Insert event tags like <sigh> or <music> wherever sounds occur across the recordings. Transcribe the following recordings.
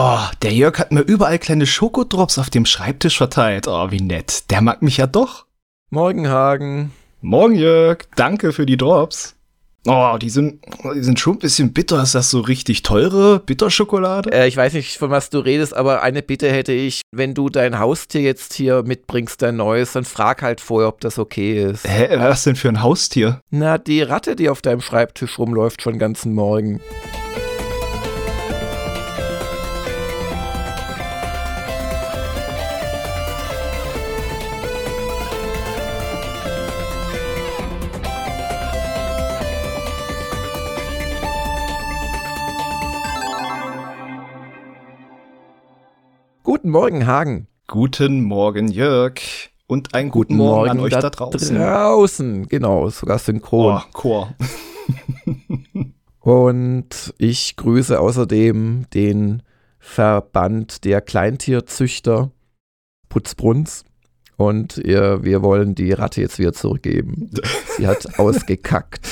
Oh, der Jörg hat mir überall kleine Schokodrops auf dem Schreibtisch verteilt. Oh, wie nett. Der mag mich ja doch. Morgen, Hagen. Morgen, Jörg. Danke für die Drops. Oh, die sind, die sind schon ein bisschen bitter. Ist das so richtig teure Bitterschokolade? Äh, ich weiß nicht, von was du redest, aber eine Bitte hätte ich, wenn du dein Haustier jetzt hier mitbringst, dein neues, dann frag halt vorher, ob das okay ist. Hä, was denn für ein Haustier? Na, die Ratte, die auf deinem Schreibtisch rumläuft, schon ganzen Morgen. Guten Morgen, Hagen. Guten Morgen, Jörg. Und einen guten, guten Morgen, Morgen, an euch da, da draußen. Draußen, genau, sogar synchron. Oh, Chor. <laughs> Und ich grüße außerdem den Verband der Kleintierzüchter Putzbrunns. Und ihr, wir wollen die Ratte jetzt wieder zurückgeben. Sie hat <laughs> ausgekackt.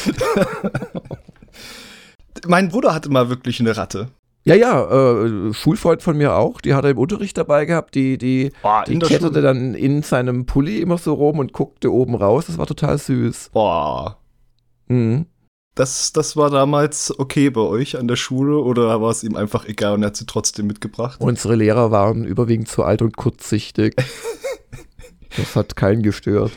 mein Bruder hatte mal wirklich eine Ratte. Ja, ja, äh, Schulfreund von mir auch, die hat er im Unterricht dabei gehabt, die, die, Boah, die kletterte Schule. dann in seinem Pulli immer so rum und guckte oben raus, das war total süß. Boah. Mhm. Das, das war damals okay bei euch an der Schule oder war es ihm einfach egal und er hat sie trotzdem mitgebracht? Unsere Lehrer waren überwiegend zu alt und kurzsichtig. <laughs> das hat keinen gestört.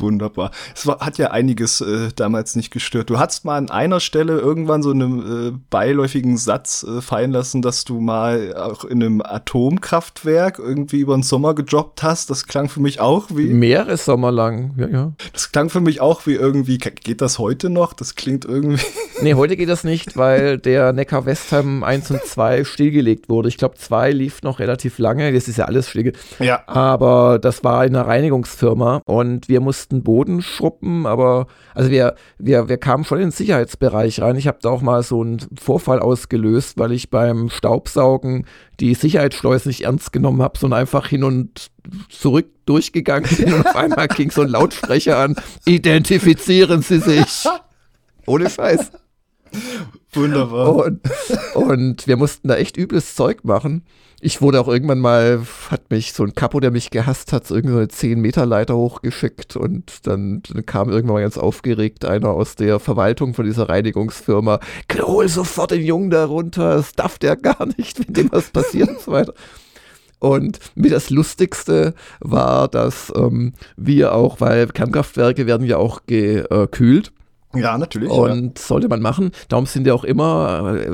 Wunderbar. Es war, hat ja einiges äh, damals nicht gestört. Du hast mal an einer Stelle irgendwann so einen äh, beiläufigen Satz äh, fallen lassen, dass du mal auch in einem Atomkraftwerk irgendwie über den Sommer gejobbt hast. Das klang für mich auch wie. Mehrere Sommer lang, ja, ja. Das klang für mich auch wie irgendwie. Geht das heute noch? Das klingt irgendwie. <laughs> Nee, heute geht das nicht, weil der Neckar-Westheim 1 und 2 stillgelegt wurde. Ich glaube, 2 lief noch relativ lange. Das ist ja alles stillgelegt. Ja. Aber das war in einer Reinigungsfirma und wir mussten mussten Boden schruppen, aber also wir, wir, wir kamen schon in den Sicherheitsbereich rein. Ich habe da auch mal so einen Vorfall ausgelöst, weil ich beim Staubsaugen die Sicherheitsschleuse nicht ernst genommen habe, sondern einfach hin und zurück durchgegangen bin und auf einmal <laughs> ging so ein Lautsprecher an, identifizieren Sie sich. Ohne Scheiß. Wunderbar. Und, und wir mussten da echt übles Zeug machen. Ich wurde auch irgendwann mal, hat mich so ein Kapo, der mich gehasst hat, so irgendeine 10-Meter-Leiter hochgeschickt und dann, dann, kam irgendwann mal ganz aufgeregt einer aus der Verwaltung von dieser Reinigungsfirma. Hol sofort den Jungen da runter, das darf der <laughs> gar nicht, wenn dem was passiert und so weiter. Und mir das Lustigste war, dass ähm, wir auch, weil Kernkraftwerke werden ja auch gekühlt, ja, natürlich. Und ja. sollte man machen. Darum sind ja auch immer, äh,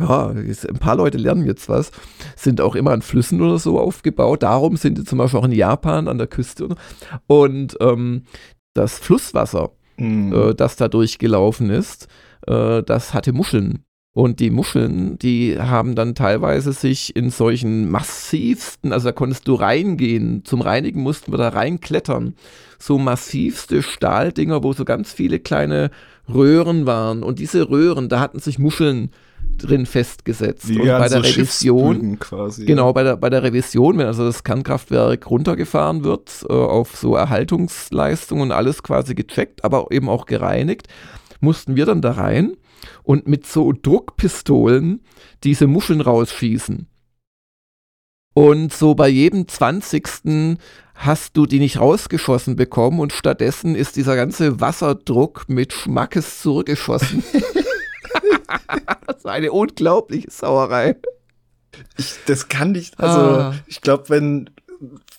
ja, ein paar Leute lernen jetzt was, sind auch immer an Flüssen oder so aufgebaut. Darum sind die zum Beispiel auch in Japan an der Küste. Und ähm, das Flusswasser, mhm. äh, das da durchgelaufen ist, äh, das hatte Muscheln. Und die Muscheln, die haben dann teilweise sich in solchen massivsten, also da konntest du reingehen, zum Reinigen mussten wir da reinklettern, so massivste Stahldinger, wo so ganz viele kleine Röhren waren. Und diese Röhren, da hatten sich Muscheln drin festgesetzt. Wie und bei der so Revision, quasi, genau, bei der, bei der Revision, wenn also das Kernkraftwerk runtergefahren wird, äh, auf so Erhaltungsleistungen und alles quasi gecheckt, aber eben auch gereinigt, mussten wir dann da rein und mit so Druckpistolen diese Muscheln rausschießen. Und so bei jedem 20. hast du die nicht rausgeschossen bekommen und stattdessen ist dieser ganze Wasserdruck mit Schmackes zurückgeschossen. <laughs> das war eine unglaubliche Sauerei. Ich, das kann nicht, also ah. ich glaube, wenn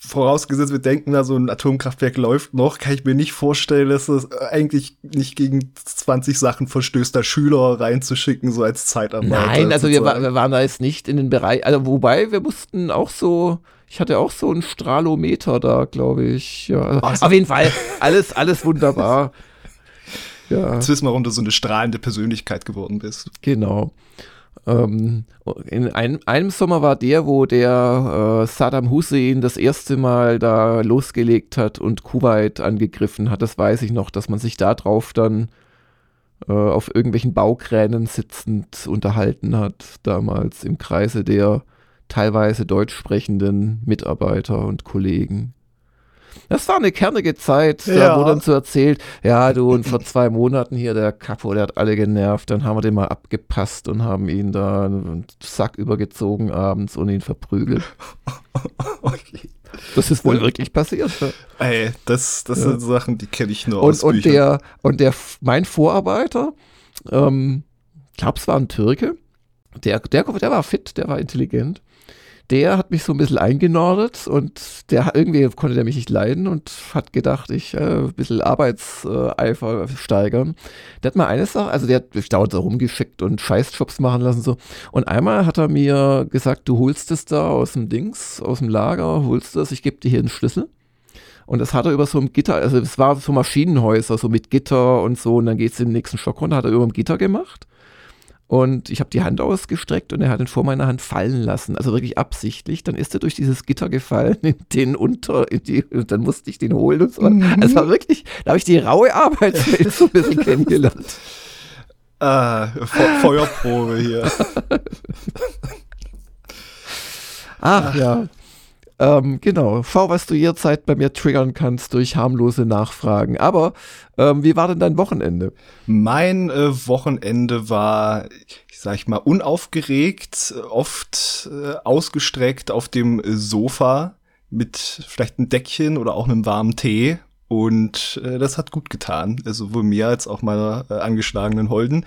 vorausgesetzt, wir denken, da so ein Atomkraftwerk läuft noch, kann ich mir nicht vorstellen, dass es eigentlich nicht gegen 20 Sachen verstößt, da Schüler reinzuschicken, so als Zeitarbeit. Nein, also wir, wir, waren da jetzt nicht in den Bereich, also wobei wir mussten auch so, ich hatte auch so ein Strahlometer da, glaube ich. Ja. Also, auf jeden Fall, alles, alles wunderbar. <laughs> Ja. Jetzt wissen wir, warum du so eine strahlende Persönlichkeit geworden bist. Genau. Ähm, in einem, einem, Sommer war der, wo der äh, Saddam Hussein das erste Mal da losgelegt hat und Kuwait angegriffen hat. Das weiß ich noch, dass man sich da drauf dann äh, auf irgendwelchen Baukränen sitzend unterhalten hat, damals im Kreise der teilweise deutsch sprechenden Mitarbeiter und Kollegen. Das war eine kernige Zeit, Ja. da wurde dann so erzählt, ja, du, und vor zwei Monaten hier der Capo, der hat alle genervt, dann haben wir den mal abgepasst und haben ihn da einen Sack übergezogen abends und ihn verprügelt. Okay. Das ist wohl wirklich passiert. Ey, das, das Ja. sind Sachen, die kenne ich nur Und, aus und Büchern. der, und der, mein Vorarbeiter, ähm, ich glaube, es war ein Türke, der, der, der war fit, der war intelligent. Der hat mich so ein bisschen eingenordet und der irgendwie konnte der mich nicht leiden und hat gedacht, ich äh, ein bisschen Arbeitseifer steigern. Der hat mal eine Sache, also der hat mich dauernd so rumgeschickt und Scheißjobs machen lassen so. Und einmal hat er mir gesagt, du holst es da aus dem Dings, aus dem Lager, holst es, ich gebe dir hier einen Schlüssel. Und das hat er über so ein Gitter, also es war so Maschinenhäuser, so mit Gitter und so, und dann geht es in den nächsten Stock runter, hat er über dem Gitter gemacht. Und ich habe die Hand ausgestreckt und er hat ihn vor meiner Hand fallen lassen, also wirklich absichtlich. Dann ist er durch dieses Gitter gefallen, in den unter, in die, und dann musste ich den holen und so. Mhm. Also es war wirklich, da habe ich die raue Arbeitswelt <laughs> so ein bisschen kennengelernt. Ah, Fe Feuerprobe hier. <laughs> Ach ja. Ähm, genau, schau, was du jederzeit bei mir triggern kannst durch harmlose Nachfragen. Aber ähm, wie war denn dein Wochenende? Mein äh, Wochenende war, ich sag mal, unaufgeregt, oft äh, ausgestreckt auf dem Sofa mit vielleicht einem Deckchen oder auch einem warmen Tee. Und äh, das hat gut getan, sowohl mir als auch meiner äh, angeschlagenen Holden.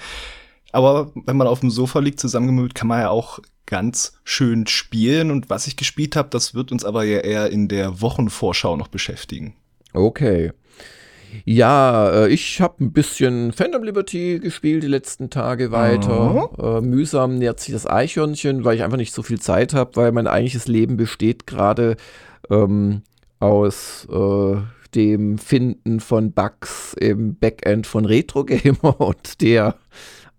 Aber wenn man auf dem Sofa liegt, zusammengemüllt, kann man ja auch ganz schön spielen. Und was ich gespielt habe, das wird uns aber ja eher in der Wochenvorschau noch beschäftigen. Okay. Ja, äh, ich habe ein bisschen Phantom Liberty gespielt die letzten Tage weiter. Äh, mühsam nähert sich das Eichhörnchen, weil ich einfach nicht so viel Zeit habe, weil mein eigentliches Leben besteht gerade ähm, aus äh, dem Finden von Bugs im Backend von Retro Gamer <laughs> und der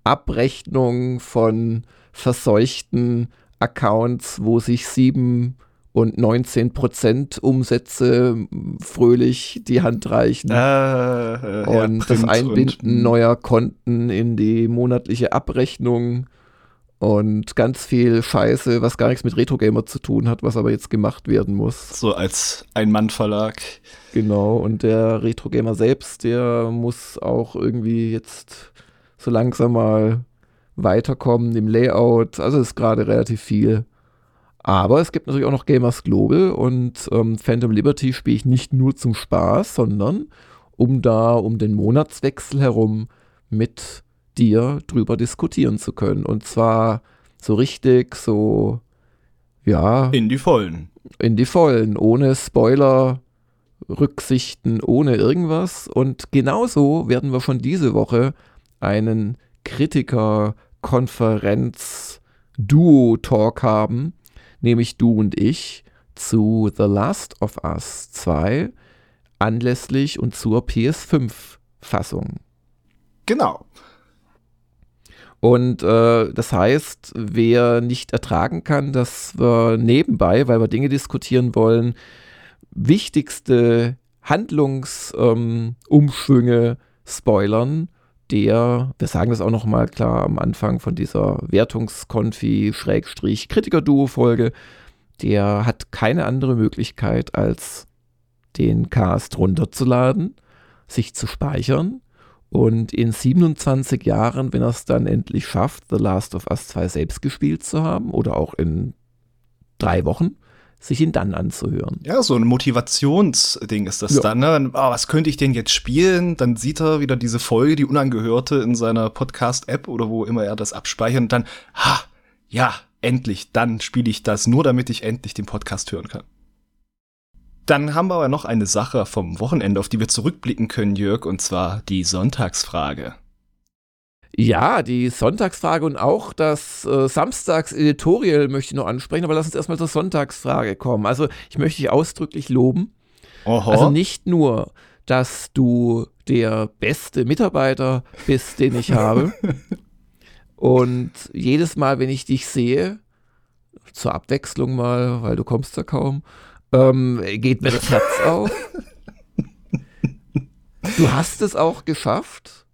Abrechnung von verseuchten Accounts, wo sich sieben und 19 Prozent Umsätze fröhlich die Hand reichen. Äh, ja, und das Einbinden und- neuer Konten in die monatliche Abrechnung und ganz viel Scheiße, was gar nichts mit Retro Gamer zu tun hat, was aber jetzt gemacht werden muss. So als Ein-Mann-Verlag. Genau, und der Retro Gamer selbst, der muss auch irgendwie jetzt so langsam mal weiterkommen im Layout. Also ist gerade relativ viel. Aber es gibt natürlich auch noch Gamers Global und ähm, Phantom Liberty spiele ich nicht nur zum Spaß, sondern um da um den Monatswechsel herum mit dir drüber diskutieren zu können. Und zwar so richtig, so, ja, In die Vollen. in die Vollen, ohne Spoiler, Rücksichten, ohne irgendwas. Und genauso werden wir schon diese Woche einen Kritiker-Konferenz-Duo-Talk haben, nämlich du und ich, zu The Last of Us 2 anlässlich und zur PS5-Fassung. Genau. Und äh, das heißt, wer nicht ertragen kann, dass wir nebenbei, weil wir Dinge diskutieren wollen, wichtigste Handlungsumschwünge ähm, spoilern, der, wir sagen das auch noch mal klar am Anfang von dieser Wertungskonfi-Kritiker-Duo-Folge, der hat keine andere Möglichkeit, als den Cast runterzuladen, sich zu speichern. Und in 27 Jahren, wenn er es dann endlich schafft, The Last of Us 2 selbst gespielt zu haben oder auch in drei Wochen, sich ihn dann anzuhören. Ja, so ein Motivationsding ist das Ja. dann. Ne? Dann, ah, was könnte ich denn jetzt spielen? Dann sieht er wieder diese Folge, die unangehörte, in seiner Podcast-App oder wo immer er das abspeichert. Und dann, ha, ja, endlich, dann spiele ich das, nur damit ich endlich den Podcast hören kann. Dann haben wir aber noch eine Sache vom Wochenende, auf die wir zurückblicken können, Jörg, und zwar die Sonntagsfrage. Ja, die Sonntagsfrage und auch das äh, Samstags-Editorial möchte ich noch ansprechen, aber lass uns erstmal zur Sonntagsfrage kommen. Also ich möchte dich ausdrücklich loben. Oho. Also nicht nur, dass du der beste Mitarbeiter bist, den ich habe. <laughs> Und jedes Mal, wenn ich dich sehe, zur Abwechslung mal, weil du kommst ja kaum, ähm, geht mir das Herz auf. <laughs> Du hast es auch geschafft,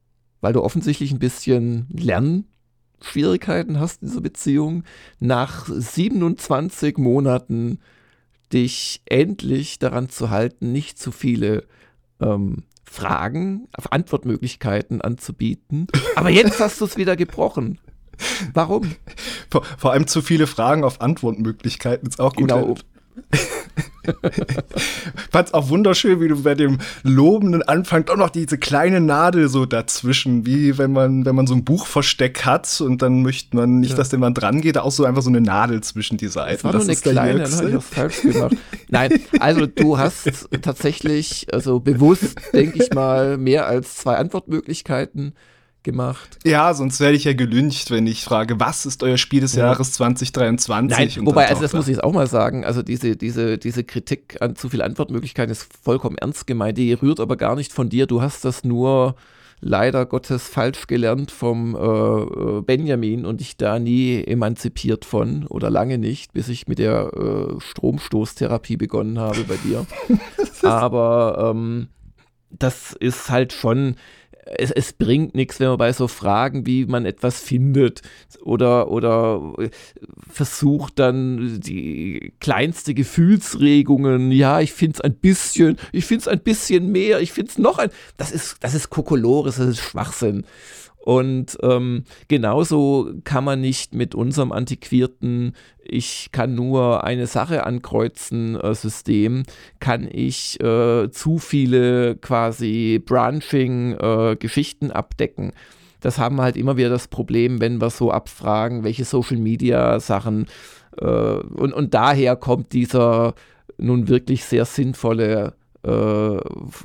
weil du offensichtlich ein bisschen Lernschwierigkeiten hast in dieser Beziehung, nach 27 Monaten dich endlich daran zu halten, nicht zu viele ähm, Fragen, auf Antwortmöglichkeiten anzubieten. Aber jetzt hast du es wieder gebrochen. Warum? Vor, vor, allem zu viele Fragen auf Antwortmöglichkeiten ist auch gut. Genau. <laughs> Fand es auch wunderschön, wie du bei dem lobenden Anfang doch noch diese kleine Nadel so dazwischen, wie wenn man, wenn man so ein Buchversteck hat und dann möchte man nicht, ja. dass jemand dran geht, auch so einfach so eine Nadel zwischen die Seiten. Das war das nur eine kleine, dann habe ich das falsch gemacht. Nein, also du hast tatsächlich, also bewusst, denke ich mal, mehr als zwei Antwortmöglichkeiten gemacht. Ja, sonst werde ich ja gelüncht, wenn ich frage, was ist euer Spiel des ja. Jahres 2023? Nein, wobei, also das muss ich jetzt auch mal sagen, also diese, diese, diese Kritik an zu viele Antwortmöglichkeiten ist vollkommen ernst gemeint, die rührt aber gar nicht von dir, du hast das nur leider Gottes falsch gelernt vom äh, Benjamin und ich da nie emanzipiert von oder lange nicht, bis ich mit der äh, Stromstoßtherapie begonnen habe bei dir. <laughs> aber ähm, das ist halt schon, es, es bringt nichts, wenn man bei so Fragen, wie man etwas findet oder, oder versucht dann die kleinste Gefühlsregungen, ja, ich finde es ein bisschen, ich finde es ein bisschen mehr, ich finde es noch ein, das ist, das ist Kokolores, das ist Schwachsinn. Und ähm, genauso kann man nicht mit unserem antiquierten, ich kann nur eine Sache ankreuzen äh, System, kann ich äh, zu viele quasi Branching-Geschichten äh, abdecken. Das haben wir halt immer wieder das Problem, wenn wir so abfragen, welche Social-Media-Sachen äh, und, und daher kommt dieser nun wirklich sehr sinnvolle äh,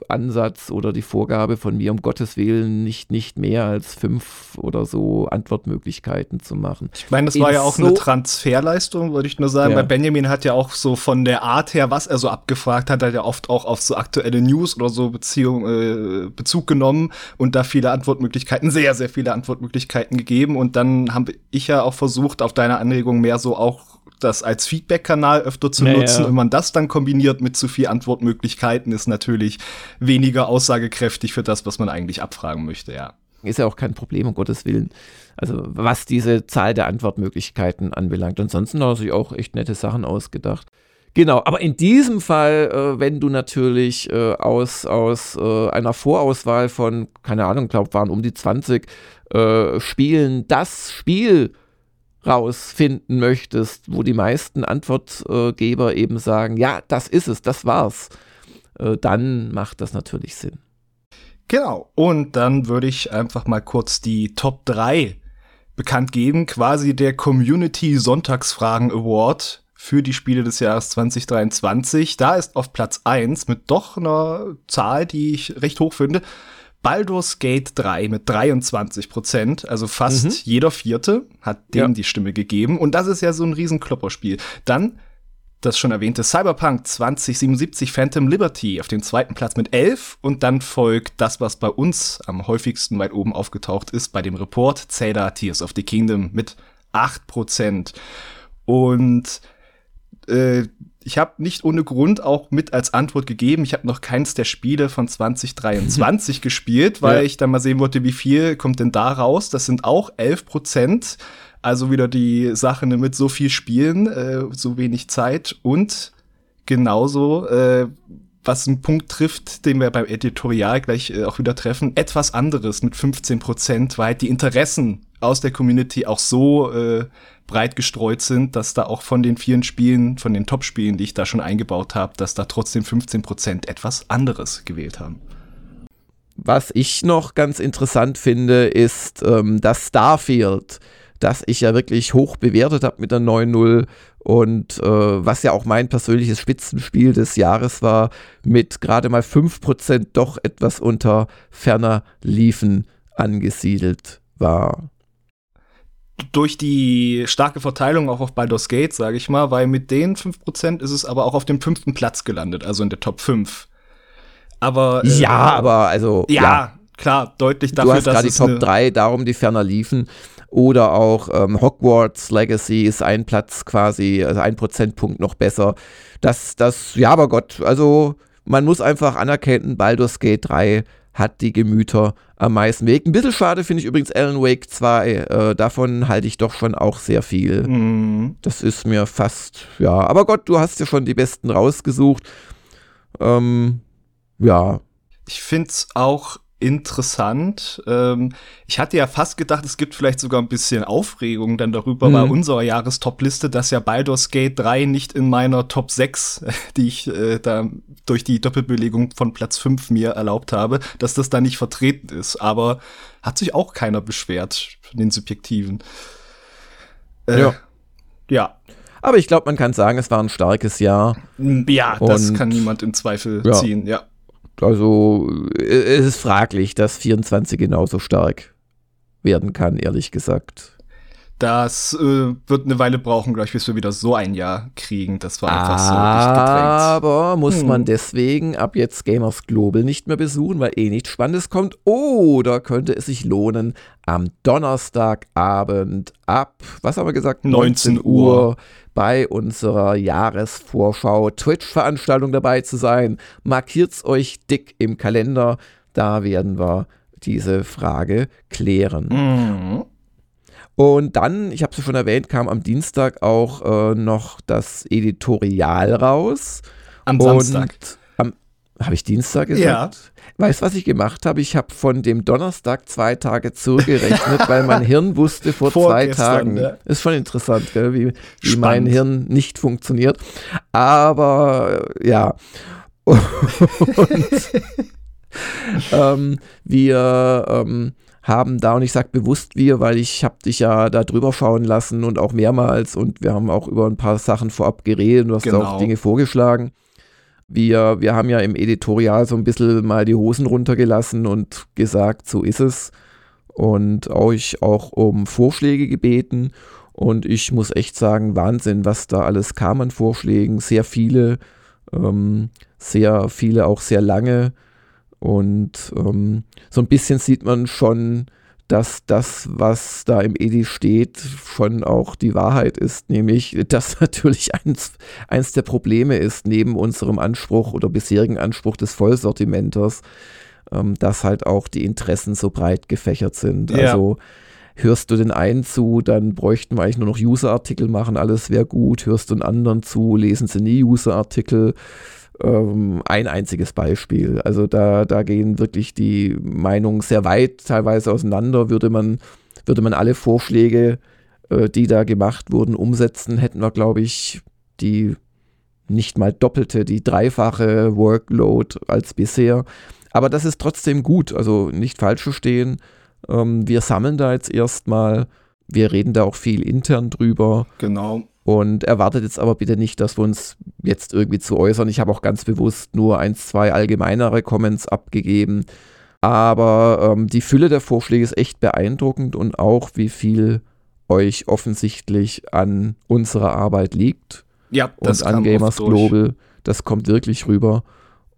Ansatz oder die Vorgabe von mir, um Gottes Willen nicht, nicht mehr als fünf oder so Antwortmöglichkeiten zu machen. Ich meine, das In war ja auch so eine Transferleistung, würde ich nur sagen, ja. weil Benjamin hat ja auch so von der Art her, was er so abgefragt hat, hat er oft auch auf so aktuelle News oder so Beziehung, äh, Bezug genommen und da viele Antwortmöglichkeiten, sehr, sehr viele Antwortmöglichkeiten gegeben. Und dann habe ich ja auch versucht, auf deine Anregung mehr so auch das als Feedback-Kanal öfter zu ja, nutzen. Wenn man das dann kombiniert mit zu viel Antwortmöglichkeiten, ist natürlich weniger aussagekräftig für das, was man eigentlich abfragen möchte, ja. Ist ja auch kein Problem, um Gottes Willen. Also was diese Zahl der Antwortmöglichkeiten anbelangt. Ansonsten hat er sich auch echt nette Sachen ausgedacht. Genau, aber in diesem Fall, äh, wenn du natürlich äh, aus, aus äh, einer Vorauswahl von, keine Ahnung, glaube waren um die 20 äh, Spielen das Spiel rausfinden möchtest, wo die meisten Antwortgeber eben sagen, ja, das ist es, das war's, äh, dann macht das natürlich Sinn. Genau, und dann würde ich einfach mal kurz die Top 3 bekannt geben, quasi der Community Sonntagsfragen Award für die Spiele des Jahres 2023. Da ist auf Platz 1 mit doch einer Zahl, die ich recht hoch finde, Baldur's Gate 3 mit 23 Prozent, also fast mhm. jeder Vierte hat dem ja. die Stimme gegeben. Und das ist ja so ein Riesenklopperspiel. Dann das schon erwähnte Cyberpunk 2077 Phantom Liberty auf dem zweiten Platz mit 11 und dann folgt das, was bei uns am häufigsten weit oben aufgetaucht ist, bei dem Report Zelda Tears of the Kingdom mit 8 Prozent. Und äh, ich habe nicht ohne Grund auch mit als Antwort gegeben, ich habe noch keins der Spiele von 2023 <laughs> gespielt, weil ja. ich dann mal sehen wollte, wie viel kommt denn da raus. Das sind auch 11 Prozent. Also wieder die Sache mit so viel Spielen, äh, so wenig Zeit und genauso, äh, was einen Punkt trifft, den wir beim Editorial gleich äh, auch wieder treffen, etwas anderes mit 15 Prozent, weil die Interessen aus der Community auch so äh, breit gestreut sind, dass da auch von den vielen Spielen, von den Top-Spielen, die ich da schon eingebaut habe, dass da trotzdem 15 Prozent etwas anderes gewählt haben. Was ich noch ganz interessant finde, ist ähm, das Starfield, das ich ja wirklich hoch bewertet habe mit der 9.0 und äh, was ja auch mein persönliches Spitzenspiel des Jahres war, mit gerade mal 5% doch etwas unter ferner Liefen angesiedelt war durch die starke Verteilung auch auf Baldur's Gate, sage ich mal, weil mit den 5% ist es aber auch auf dem fünften Platz gelandet, also in der Top 5. Aber äh, Ja, aber also ja, ja, klar, deutlich dafür, du hast gerade die Top 3, darum die ferner liefen. Oder auch ähm, Hogwarts Legacy ist ein Platz quasi, also ein Prozentpunkt noch besser. Das, das, ja, aber Gott, also man muss einfach anerkennen, Baldur's Gate 3 hat die Gemüter am meisten bewegt. Ein bisschen schade finde ich übrigens Alan Wake 2. Äh, davon halte ich doch schon auch sehr viel. Mhm. Das ist mir fast, ja. Aber Gott, du hast ja schon die besten rausgesucht. Ähm, ja. Ich finde es auch interessant. Ähm, ich hatte ja fast gedacht, es gibt vielleicht sogar ein bisschen Aufregung dann darüber mhm. bei unserer Jahrestopliste, dass ja Baldur's Gate 3 nicht in meiner Top 6, <laughs> die ich äh, da durch die Doppelbelegung von Platz 5 mir erlaubt habe, dass das da nicht vertreten ist. Aber hat sich auch keiner beschwert von den Subjektiven. Äh, ja. Ja. Aber ich glaube, man kann sagen, es war ein starkes Jahr. Ja, das kann niemand in Zweifel ja. ziehen, ja. Also es ist fraglich, dass 24 genauso stark werden kann, ehrlich gesagt. Das äh, wird eine Weile brauchen, glaube ich, bis wir wieder so ein Jahr kriegen. Das war einfach so Aber muss hm. man deswegen ab jetzt Gamers Global nicht mehr besuchen, weil eh nichts Spannendes kommt? Oder könnte es sich lohnen, am Donnerstagabend ab, was haben wir gesagt, 19, 19 Uhr bei unserer Jahresvorschau Twitch-Veranstaltung dabei zu sein. Markiert's euch dick im Kalender. Da werden wir diese Frage klären. Mhm. Und dann, ich habe es schon erwähnt, kam am Dienstag auch äh, noch das Editorial raus. Am Samstag. Habe ich Dienstag gesagt? Ja. Weißt du, was ich gemacht habe? Ich habe von dem Donnerstag zwei Tage zurückgerechnet, weil mein <laughs> Hirn wusste vor zwei Tagen. Ja. Ist schon interessant, gell, wie, wie mein Hirn nicht funktioniert. Aber ja. <laughs> Und, <laughs> ähm, wir ähm, haben da, und ich sage bewusst wir, weil ich habe dich ja da drüber schauen lassen und auch mehrmals und wir haben auch über ein paar Sachen vorab geredet und du hast genau. auch Dinge vorgeschlagen. Wir, wir haben ja im Editorial so ein bisschen mal die Hosen runtergelassen und gesagt, so ist es. Und euch auch um Vorschläge gebeten. Und ich muss echt sagen, Wahnsinn, was da alles kam an Vorschlägen. Sehr viele, ähm, sehr viele auch sehr lange. Und ähm, so ein bisschen sieht man schon, dass das, was da im Edi steht, schon auch die Wahrheit ist, nämlich, <laughs> dass natürlich eins, eins der Probleme ist, neben unserem Anspruch oder bisherigen Anspruch des Vollsortimenters, ähm, dass halt auch die Interessen so breit gefächert sind. Ja. Also hörst du den einen zu, dann bräuchten wir eigentlich nur noch User-Artikel machen, alles wäre gut. Hörst du den anderen zu, lesen sie nie User-Artikel ähm, ein einziges Beispiel. Also da, da gehen wirklich die Meinungen sehr weit teilweise auseinander. Würde man, würde man alle Vorschläge, äh, die da gemacht wurden, umsetzen, hätten wir, glaube ich, die nicht mal doppelte, die dreifache Workload als bisher. Aber das ist trotzdem gut, also nicht falsch verstehen. Ähm, wir sammeln da jetzt erstmal, wir reden da auch viel intern drüber. Genau. Und erwartet jetzt aber bitte nicht, dass wir uns jetzt irgendwie zu äußern. Ich habe auch ganz bewusst nur ein, zwei allgemeinere Comments abgegeben. Aber ähm, die Fülle der Vorschläge ist echt beeindruckend und auch wie viel euch offensichtlich an unserer Arbeit liegt. Ja, das und an Gamers Global. Das kommt wirklich rüber.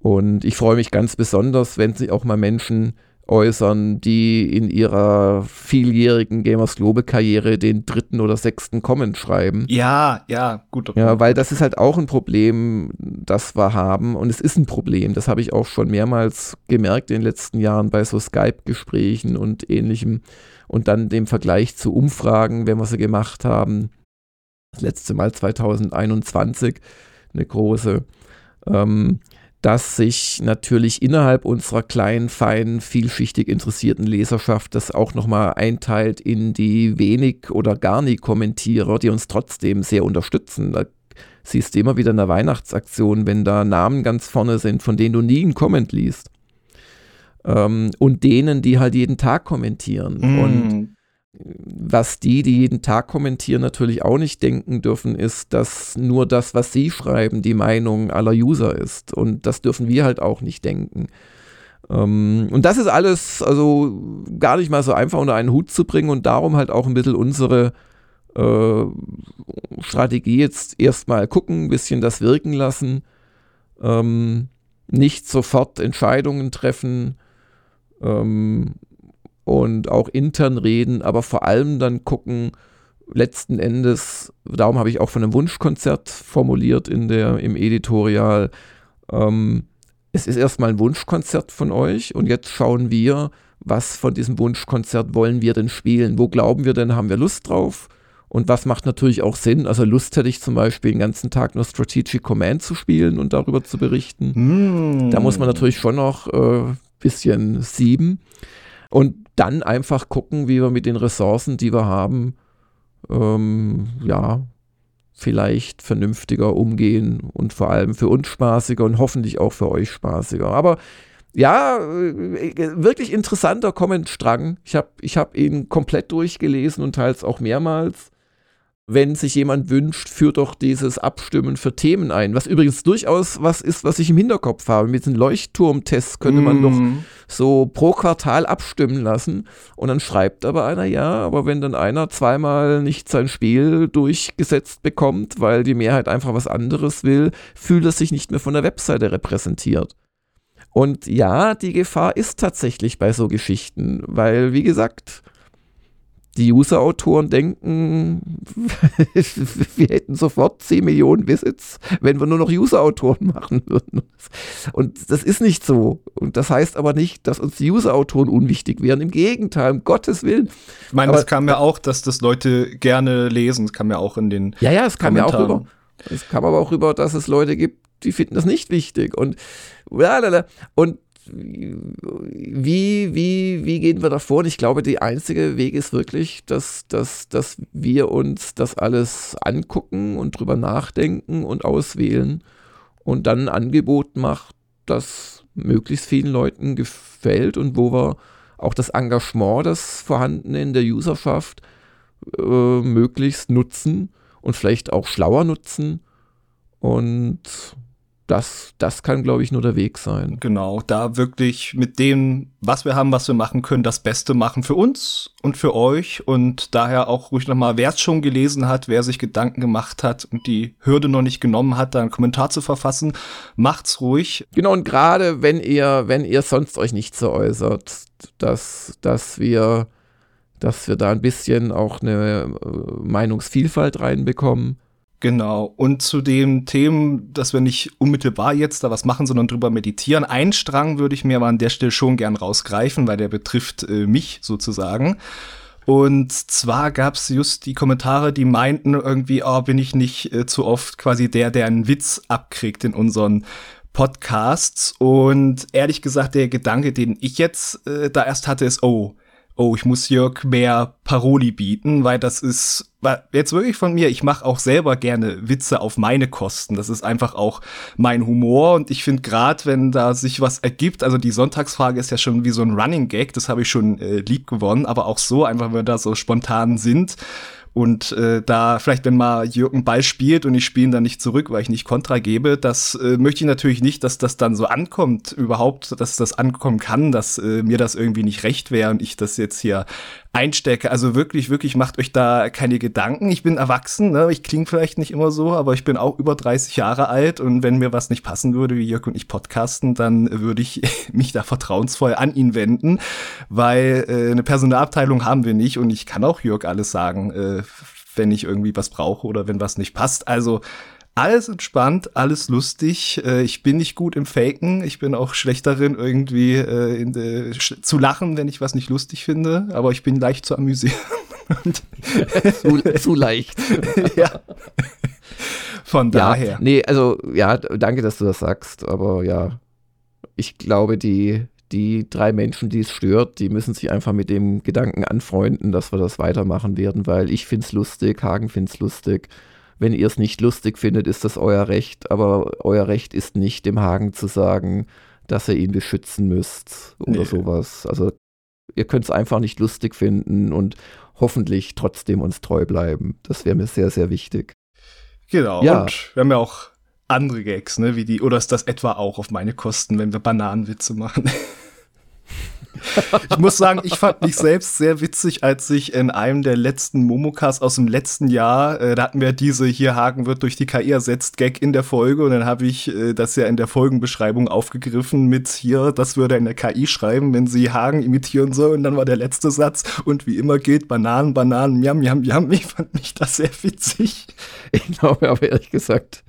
Und ich freue mich ganz besonders, wenn sich auch mal Menschen äußern, die in ihrer vieljährigen Gamers Global Karriere den dritten oder sechsten Comment schreiben. Ja, ja, gut. Ja, weil das ist halt auch ein Problem, das wir haben und es ist ein Problem, das habe ich auch schon mehrmals gemerkt in den letzten Jahren bei so Skype-Gesprächen und ähnlichem und dann dem Vergleich zu Umfragen, wenn wir sie gemacht haben. Das letzte Mal 2021 eine große. Ähm, dass sich natürlich innerhalb unserer kleinen, feinen, vielschichtig interessierten Leserschaft das auch nochmal einteilt in die wenig oder gar nie Kommentierer, die uns trotzdem sehr unterstützen. Da siehst du immer wieder in der Weihnachtsaktion, wenn da Namen ganz vorne sind, von denen du nie einen Comment liest. Ähm, und denen, die halt jeden Tag kommentieren. Mm. Und was die, die jeden Tag kommentieren, natürlich auch nicht denken dürfen, ist, dass nur das, was sie schreiben, die Meinung aller User ist. Und das dürfen wir halt auch nicht denken. Ähm, und das ist alles also gar nicht mal so einfach unter einen Hut zu bringen und darum halt auch ein bisschen unsere äh, Strategie jetzt erstmal gucken, ein bisschen das wirken lassen, ähm, nicht sofort Entscheidungen treffen, ähm, und auch intern reden, aber vor allem dann gucken, letzten Endes, darum habe ich auch von einem Wunschkonzert formuliert in der, im Editorial, ähm, es ist erstmal ein Wunschkonzert von euch und jetzt schauen wir, was von diesem Wunschkonzert wollen wir denn spielen? Wo glauben wir denn, haben wir Lust drauf? Und was macht natürlich auch Sinn? Also Lust hätte ich zum Beispiel den ganzen Tag nur Strategic Command zu spielen und darüber zu berichten. Mm. Da muss man natürlich schon noch ein äh, bisschen sieben. Und dann einfach gucken, wie wir mit den Ressourcen, die wir haben, ähm, ja, vielleicht vernünftiger umgehen und vor allem für uns spaßiger und hoffentlich auch für euch spaßiger. Aber ja, äh, wirklich interessanter Comment-Strang. Ich habe ich hab ihn komplett durchgelesen und teils auch mehrmals wenn sich jemand wünscht, führt doch dieses Abstimmen für Themen ein. Was übrigens durchaus was ist, was ich im Hinterkopf habe. Mit den Leuchtturmtests könnte man mm. doch mhm. so pro Quartal abstimmen lassen. Und dann schreibt aber einer, ja, aber wenn dann einer zweimal nicht sein Spiel durchgesetzt bekommt, weil die Mehrheit einfach was anderes will, fühlt er sich nicht mehr von der Webseite repräsentiert. Und ja, die Gefahr ist tatsächlich bei so Geschichten, weil, wie gesagt, die User-Autoren denken, <laughs> wir hätten sofort 10 Millionen Visits, wenn wir nur noch User-Autoren machen würden. Und das ist nicht so. Und das heißt aber nicht, dass uns die User-Autoren unwichtig wären. Im Gegenteil, um Gottes Willen. Ich meine, es kam ja auch, dass das Leute gerne lesen. Es kam ja auch in den. Ja, ja, es kam ja auch rüber. Es kam aber auch rüber, dass es Leute gibt, die finden das nicht wichtig. Und, und wie, wie, wie gehen wir da vor? Und ich glaube, der einzige Weg ist wirklich, dass, dass, dass wir uns das alles angucken und drüber nachdenken und auswählen und dann ein Angebot macht, das möglichst vielen Leuten gefällt und wo wir auch das Engagement, das vorhandene in der Userschaft, äh, möglichst nutzen und vielleicht auch schlauer nutzen und das, das kann, glaube ich, nur der Weg sein. Genau, da wirklich mit dem, was wir haben, was wir machen können, das Beste machen für uns und für euch. Und daher auch ruhig nochmal, wer es schon gelesen hat, wer sich Gedanken gemacht hat und die Hürde noch nicht genommen hat, da einen Kommentar zu verfassen, macht's ruhig. Genau, und gerade wenn ihr, wenn ihr sonst euch nicht so äußert, dass, dass wir, dass wir da ein bisschen auch eine äh, Meinungsvielfalt reinbekommen Genau. Und zu den Themen, dass wir nicht unmittelbar jetzt da was machen, sondern drüber meditieren. Ein Strang würde ich mir aber an der Stelle schon gern rausgreifen, weil der betrifft äh, mich sozusagen. Und zwar gab es just die Kommentare, die meinten irgendwie, oh, bin ich nicht äh, zu oft quasi der, der einen Witz abkriegt in unseren Podcasts. Und ehrlich gesagt, der Gedanke, den ich jetzt äh, da erst hatte, ist, oh, oh, ich muss Jörg mehr Paroli bieten, weil das ist jetzt wirklich von mir. Ich mache auch selber gerne Witze auf meine Kosten. Das ist einfach auch mein Humor und ich finde gerade, wenn da sich was ergibt, also die Sonntagsfrage ist ja schon wie so ein Running Gag, das habe ich schon äh, lieb gewonnen, aber auch so einfach, wenn wir da so spontan sind und äh, da vielleicht, wenn mal Jürgen Ball spielt und ich spiele ihn dann nicht zurück, weil ich nicht Kontra gebe, das äh, möchte ich natürlich nicht, dass das dann so ankommt, überhaupt, dass das ankommen kann, dass äh, mir das irgendwie nicht recht wäre und ich das jetzt hier einstecke. Also wirklich, wirklich macht euch da keine Gedanken. Ich bin erwachsen, ne? ich klinge vielleicht nicht immer so, aber ich bin auch über 30 Jahre alt und wenn mir was nicht passen würde, wie Jörg und ich podcasten, dann würde ich <laughs> mich da vertrauensvoll an ihn wenden, weil äh, eine Personalabteilung haben wir nicht und ich kann auch Jörg alles sagen, äh, wenn ich irgendwie was brauche oder wenn was nicht passt. Also alles entspannt, alles lustig. Äh, ich bin nicht gut im Faken. Ich bin auch schlecht darin, irgendwie äh, in, äh, zu lachen, wenn ich was nicht lustig finde. Aber ich bin leicht zu amüsieren. <laughs> zu, zu leicht. <laughs> ja. Von daher. Ja, nee, also ja, danke, dass du das sagst. Aber ja, ich glaube, die, die drei Menschen, die es stört, die müssen sich einfach mit dem Gedanken anfreunden, dass wir das weitermachen werden, weil ich finde es lustig, Hagen findet es lustig. Wenn ihr es nicht lustig findet, ist das euer Recht, aber euer Recht ist nicht, dem Hagen zu sagen, dass ihr ihn beschützen müsst oder nee. sowas. Also ihr könnt es einfach nicht lustig finden und hoffentlich trotzdem uns treu bleiben. Das wäre mir sehr, sehr wichtig. Genau. Ja. Und wir haben ja auch andere Gags, ne, wie die, oder ist das etwa auch auf meine Kosten, wenn wir Bananenwitze machen? <laughs> ich muss sagen, ich fand mich selbst sehr witzig, als ich in einem der letzten Momokas aus dem letzten Jahr, äh, da hatten wir diese hier Hagen wird durch die KI ersetzt Gag in der Folge und dann habe ich äh, das ja in der Folgenbeschreibung aufgegriffen mit hier, das würde in der KI schreiben, wenn sie Hagen imitieren soll und dann war der letzte Satz und wie immer gilt Bananen, Bananen, miam, miam, miam. Ich fand mich das sehr witzig. Ich glaube aber ehrlich gesagt,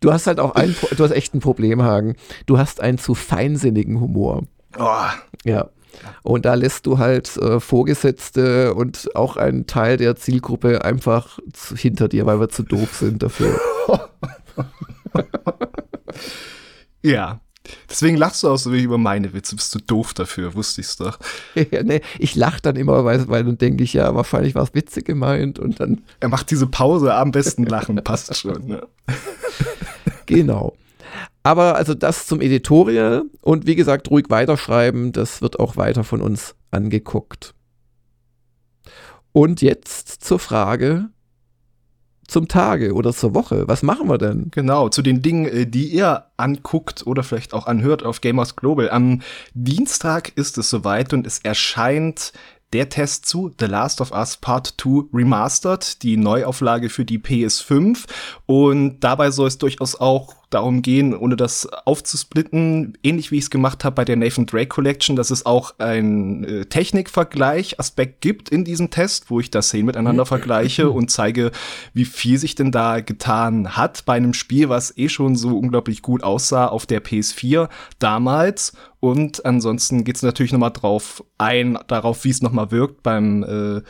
du hast halt auch ein, du hast echt ein Problem, Hagen. Du hast einen zu feinsinnigen Humor. Oh. Ja. Und da lässt du halt äh, Vorgesetzte und auch einen Teil der Zielgruppe einfach zu, hinter dir, weil wir zu doof sind dafür. <laughs> ja. Deswegen lachst du auch so wie über meine Witze. Bist du doof dafür, wusste ich's doch. <laughs> ja, nee, ich lach dann immer, weil, weil dann denke ich, ja, wahrscheinlich war es witzig gemeint und dann. Er macht diese Pause am besten lachen, passt schon. Ne? <laughs> genau. Aber also das zum Editorial und wie gesagt, ruhig weiterschreiben, das wird auch weiter von uns angeguckt. Und jetzt zur Frage zum Tage oder zur Woche. Was machen wir denn? Genau, zu den Dingen, äh, die ihr anguckt oder vielleicht auch anhört auf Gamers Global. Am Dienstag ist es soweit und es erscheint der Test zu The Last of Us Part 2 Remastered, die Neuauflage für die PS5. Und dabei soll es durchaus auch darum gehen, ohne das aufzusplitten, ähnlich wie ich es gemacht habe bei der Nathan Drake Collection, dass es auch ein äh, Technikvergleich Aspekt gibt in diesem Test, wo ich das Szenen miteinander mhm. vergleiche <laughs> und zeige, wie viel sich denn da getan hat bei einem Spiel, was eh schon so unglaublich gut aussah auf der PS4 damals. Und ansonsten geht's natürlich noch mal drauf ein, darauf, wie es noch mal wirkt beim äh,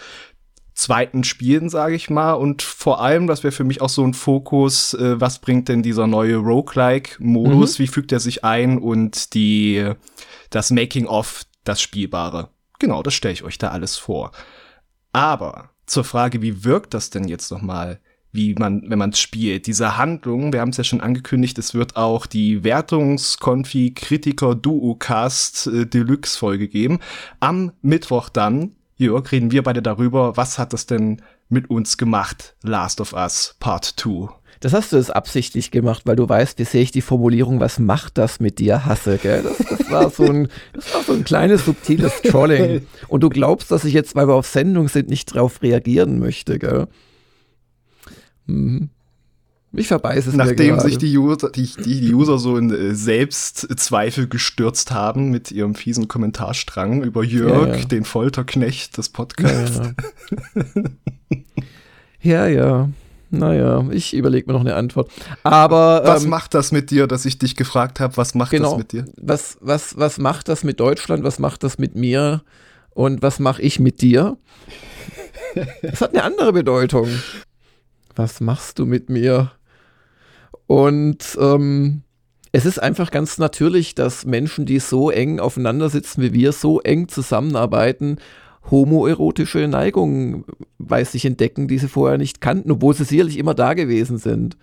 zweiten Spielen, sage ich mal. Und vor allem, das wäre für mich auch so ein Fokus, äh, was bringt denn dieser neue Roguelike-Modus, mhm. wie fügt er sich ein und die, das Making-of, das Spielbare. Genau, das stelle ich euch da alles vor. Aber zur Frage, wie wirkt das denn jetzt nochmal, wie man, wenn man es spielt? Diese Handlung, wir haben es ja schon angekündigt, es wird auch die Wertungskonfi Kritiker Duocast äh, Deluxe Folge geben. Am Mittwoch dann Jörg, reden wir beide darüber, was hat das denn mit uns gemacht, Last of Us Part 2? Das hast du es absichtlich gemacht, weil du weißt, wie sehe ich die Formulierung, was macht das mit dir, hasse, gell? Das, das, war so ein, das war so ein kleines, subtiles Trolling. <laughs> Und du glaubst, dass ich jetzt, weil wir auf Sendung sind, nicht drauf reagieren möchte, gell? Mhm. Ich verbeiße es Nachdem sich die User, die, die User so in äh, Selbstzweifel gestürzt haben mit ihrem fiesen Kommentarstrang über Jörg, ja, ja. den Folterknecht des Podcasts. Ja, ja. ja. Naja, ich überlege mir noch eine Antwort. Aber was ähm, macht das mit dir, dass ich dich gefragt habe, was macht genau, das mit dir? Was, was, was macht das mit Deutschland? Was macht das mit mir? Und was mache ich mit dir? Das hat eine andere Bedeutung. Was machst du mit mir? Und ähm, es ist einfach ganz natürlich, dass Menschen, die so eng aufeinander sitzen wie wir, so eng zusammenarbeiten, homoerotische Neigungen bei sich entdecken, die sie vorher nicht kannten, obwohl sie sicherlich immer da gewesen sind.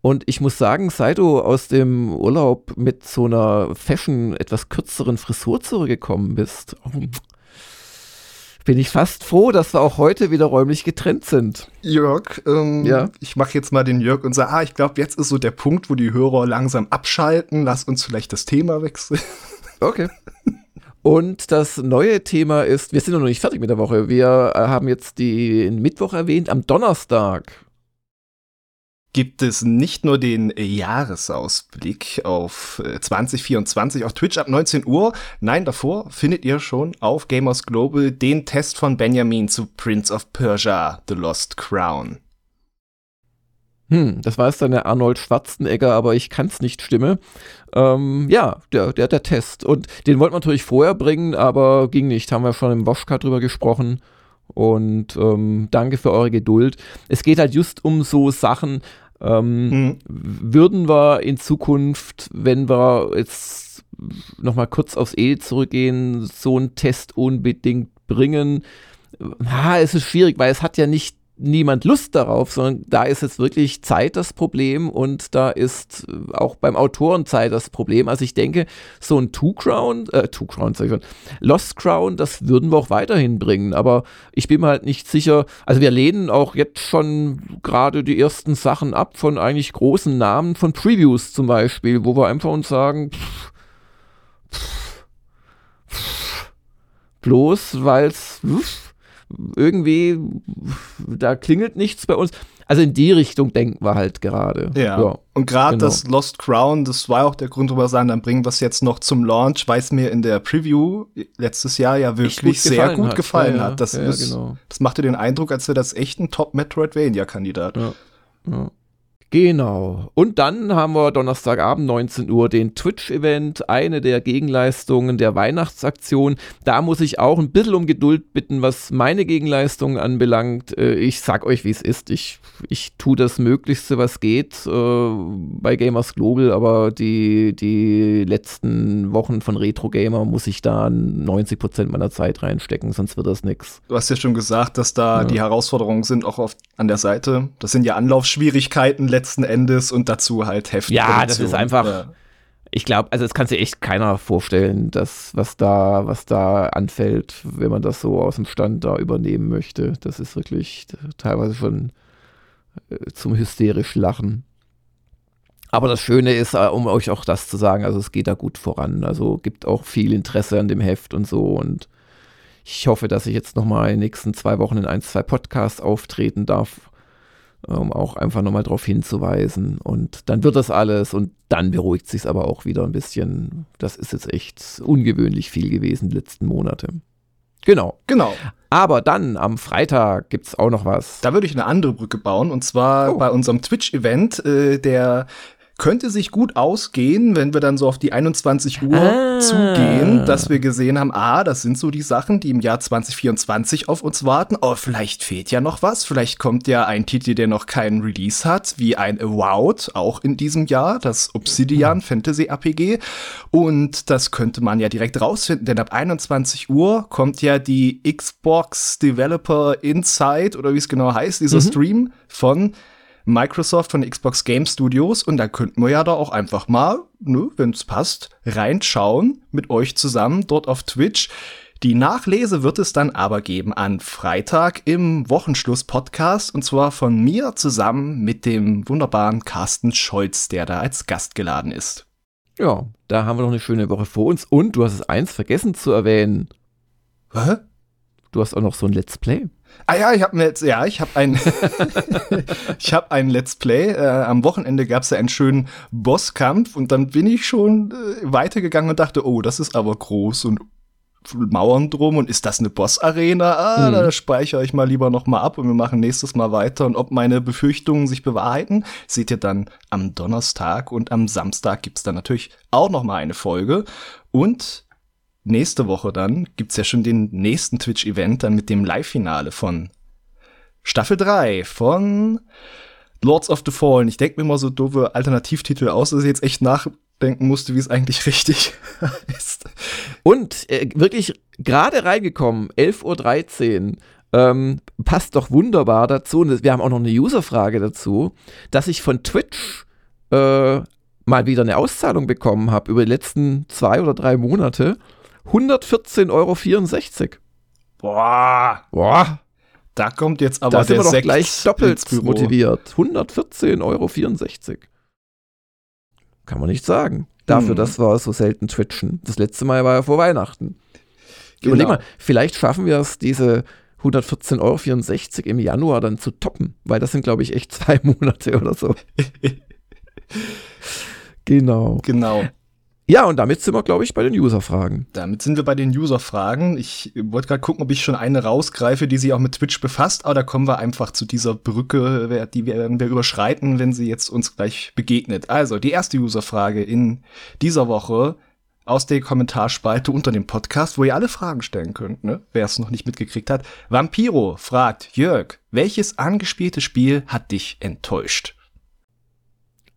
Und ich muss sagen, seit du aus dem Urlaub mit so einer Fashion, etwas kürzeren Frisur zurückgekommen bist, oh, bin ich fast froh, dass wir auch heute wieder räumlich getrennt sind. Jörg, ähm, ja? ich mache jetzt mal den Jörg und sage, ah, ich glaube, jetzt ist so der Punkt, wo die Hörer langsam abschalten. Lass uns vielleicht das Thema wechseln. <laughs> Okay. Und das neue Thema ist, wir sind noch nicht fertig mit der Woche. Wir äh, haben jetzt den Mittwoch erwähnt. Am Donnerstag gibt es nicht nur den Jahresausblick auf 2024 äh, auf Twitch ab 19 Uhr. Nein, davor findet ihr schon auf Gamers Global den Test von Benjamin zu Prince of Persia, The Lost Crown. Hm, das war jetzt dann der Arnold Schwarzenegger, aber ich kann es nicht stimmen. Ähm, ja, der, der, der Test. Und den wollten wir natürlich vorher bringen, aber ging nicht. Haben wir schon im Woschka drüber gesprochen. Und ähm, danke für eure Geduld. Es geht halt just um so Sachen, ähm, mhm. würden wir in Zukunft, wenn wir jetzt nochmal kurz aufs E zurückgehen, so einen Test unbedingt bringen? Ha, es ist schwierig, weil es hat ja nicht niemand Lust darauf, sondern da ist jetzt wirklich Zeit das Problem. Und da ist äh, auch beim Autoren Zeit das Problem. Also ich denke, so ein Two Crown, äh, Two Crown, sag ich schon, Lost Crown, das würden wir auch weiterhin bringen, aber ich bin mir halt nicht sicher, also wir lehnen auch jetzt schon gerade die ersten Sachen ab von eigentlich großen Namen, von Previews zum Beispiel, wo wir einfach uns sagen, pff, pff, pff, bloß weil es irgendwie, da klingelt nichts bei uns. Also in die Richtung denken wir halt gerade. Ja. ja. Und gerade genau. das Lost Crown, das war auch der Grund, warum wir sagen, dann bringen wir es jetzt noch zum Launch, weil es mir in der Preview letztes Jahr ja wirklich gut sehr gut hat. gefallen ja, hat. Das, ja, ist, genau. das machte den Eindruck, als wäre das echt ein Top-Metroidvania-Kandidat. Ja. Genau. Und dann haben wir Donnerstagabend 19 Uhr den Twitch-Event, eine der Gegenleistungen der Weihnachtsaktion. Da muss ich auch ein bisschen um Geduld bitten, was meine Gegenleistungen anbelangt. Äh, ich sag euch, wie es ist. Ich, ich tue das Möglichste, was geht äh, bei Gamers Global, aber die, die letzten Wochen von Retro Gamer muss ich da 90% meiner Zeit reinstecken, sonst wird das nichts. Du hast ja schon gesagt, dass da ja. die Herausforderungen sind auch oft an der Seite. Das sind ja Anlaufschwierigkeiten letzten Endes und dazu halt heftig. Ja, das ist einfach. Ja. Ich glaube, also das kann sich echt keiner vorstellen, dass was da, was da anfällt, wenn man das so aus dem Stand da übernehmen möchte. Das ist wirklich teilweise schon äh, zum hysterisch Lachen. Aber das Schöne ist, äh, um euch auch das zu sagen, also es geht da gut voran. Also gibt auch viel Interesse an dem Heft und so. Und ich hoffe, dass ich jetzt nochmal in den nächsten zwei Wochen in ein, zwei Podcasts auftreten darf um auch einfach nochmal darauf hinzuweisen. Und dann wird das alles und dann beruhigt sich aber auch wieder ein bisschen. Das ist jetzt echt ungewöhnlich viel gewesen die letzten Monate. Genau. Genau. Aber dann am Freitag gibt es auch noch was. Da würde ich eine andere Brücke bauen und zwar oh. bei unserem Twitch-Event, äh, der könnte sich gut ausgehen, wenn wir dann so auf die 21 Uhr ah. zugehen, dass wir gesehen haben, ah, das sind so die Sachen, die im Jahr 2024 auf uns warten. Oh, vielleicht fehlt ja noch was. Vielleicht kommt ja ein Titel, der noch keinen Release hat, wie ein Avowed, auch in diesem Jahr, das Obsidian Fantasy RPG. Und das könnte man ja direkt rausfinden, denn ab 21 Uhr kommt ja die Xbox Developer Insight oder wie es genau heißt, dieser mhm. Stream von Microsoft von Xbox Game Studios und da könnten wir ja da auch einfach mal, ne, wenn es passt, reinschauen mit euch zusammen dort auf Twitch. Die Nachlese wird es dann aber geben an Freitag im Wochenschluss-Podcast und zwar von mir zusammen mit dem wunderbaren Carsten Scholz, der da als Gast geladen ist. Ja, da haben wir noch eine schöne Woche vor uns und du hast es eins vergessen zu erwähnen. Hä? Du hast auch noch so ein Let's Play. Ah ja, ich habe mir jetzt, ja, ich habe ein, <laughs> ich habe ein Let's Play. Äh, am Wochenende gab es ja einen schönen Bosskampf und dann bin ich schon äh, weitergegangen und dachte, oh, das ist aber groß und Mauern drum und ist das eine Boss-Arena? Ah, mhm. da speichere ich mal lieber noch mal ab und wir machen nächstes Mal weiter. Und ob meine Befürchtungen sich bewahrheiten, seht ihr dann am Donnerstag und am Samstag gibt's dann natürlich auch noch mal eine Folge. Und nächste Woche dann gibt's ja schon den nächsten Twitch-Event dann mit dem Live-Finale von Staffel 3 von Lords of the Fallen. Ich denke mir mal so doofe Alternativtitel aus, dass ich jetzt echt nachdenken musste, wie es eigentlich <laughs> richtig ist. Und äh, wirklich gerade reingekommen, 11.13 Uhr. Ähm, passt doch wunderbar dazu. Und wir haben auch noch eine Userfrage dazu, dass ich von Twitch äh, mal wieder eine Auszahlung bekommen habe über die letzten zwei oder drei Monate. 114,64 Euro. Boah. Boah. Da kommt jetzt aber da sind wir doch gleich doppelt motiviert. 114,64 Euro. Kann man nicht sagen. Dafür, hm. dass wir so selten twitchen. Das letzte Mal war ja vor Weihnachten. Genau. Überleg mal, vielleicht schaffen wir es, diese 114,64 Euro im Januar dann zu toppen, weil das sind, glaube ich, echt <laughs> zwei Monate oder so. <laughs> genau. Genau. Ja, und damit sind wir, glaube ich, bei den User-Fragen. Damit sind wir bei den User-Fragen. Ich wollte gerade gucken, ob ich schon eine rausgreife, die sich auch mit Twitch befasst, aber da kommen wir einfach zu dieser Brücke, die werden wir überschreiten, wenn sie jetzt uns gleich begegnet. Also, die erste User-Frage in dieser Woche aus der Kommentarspalte unter dem Podcast, wo ihr alle Fragen stellen könnt, ne? wer es noch nicht mitgekriegt hat. Vampiro fragt, Jörg, welches angespielte Spiel hat dich enttäuscht?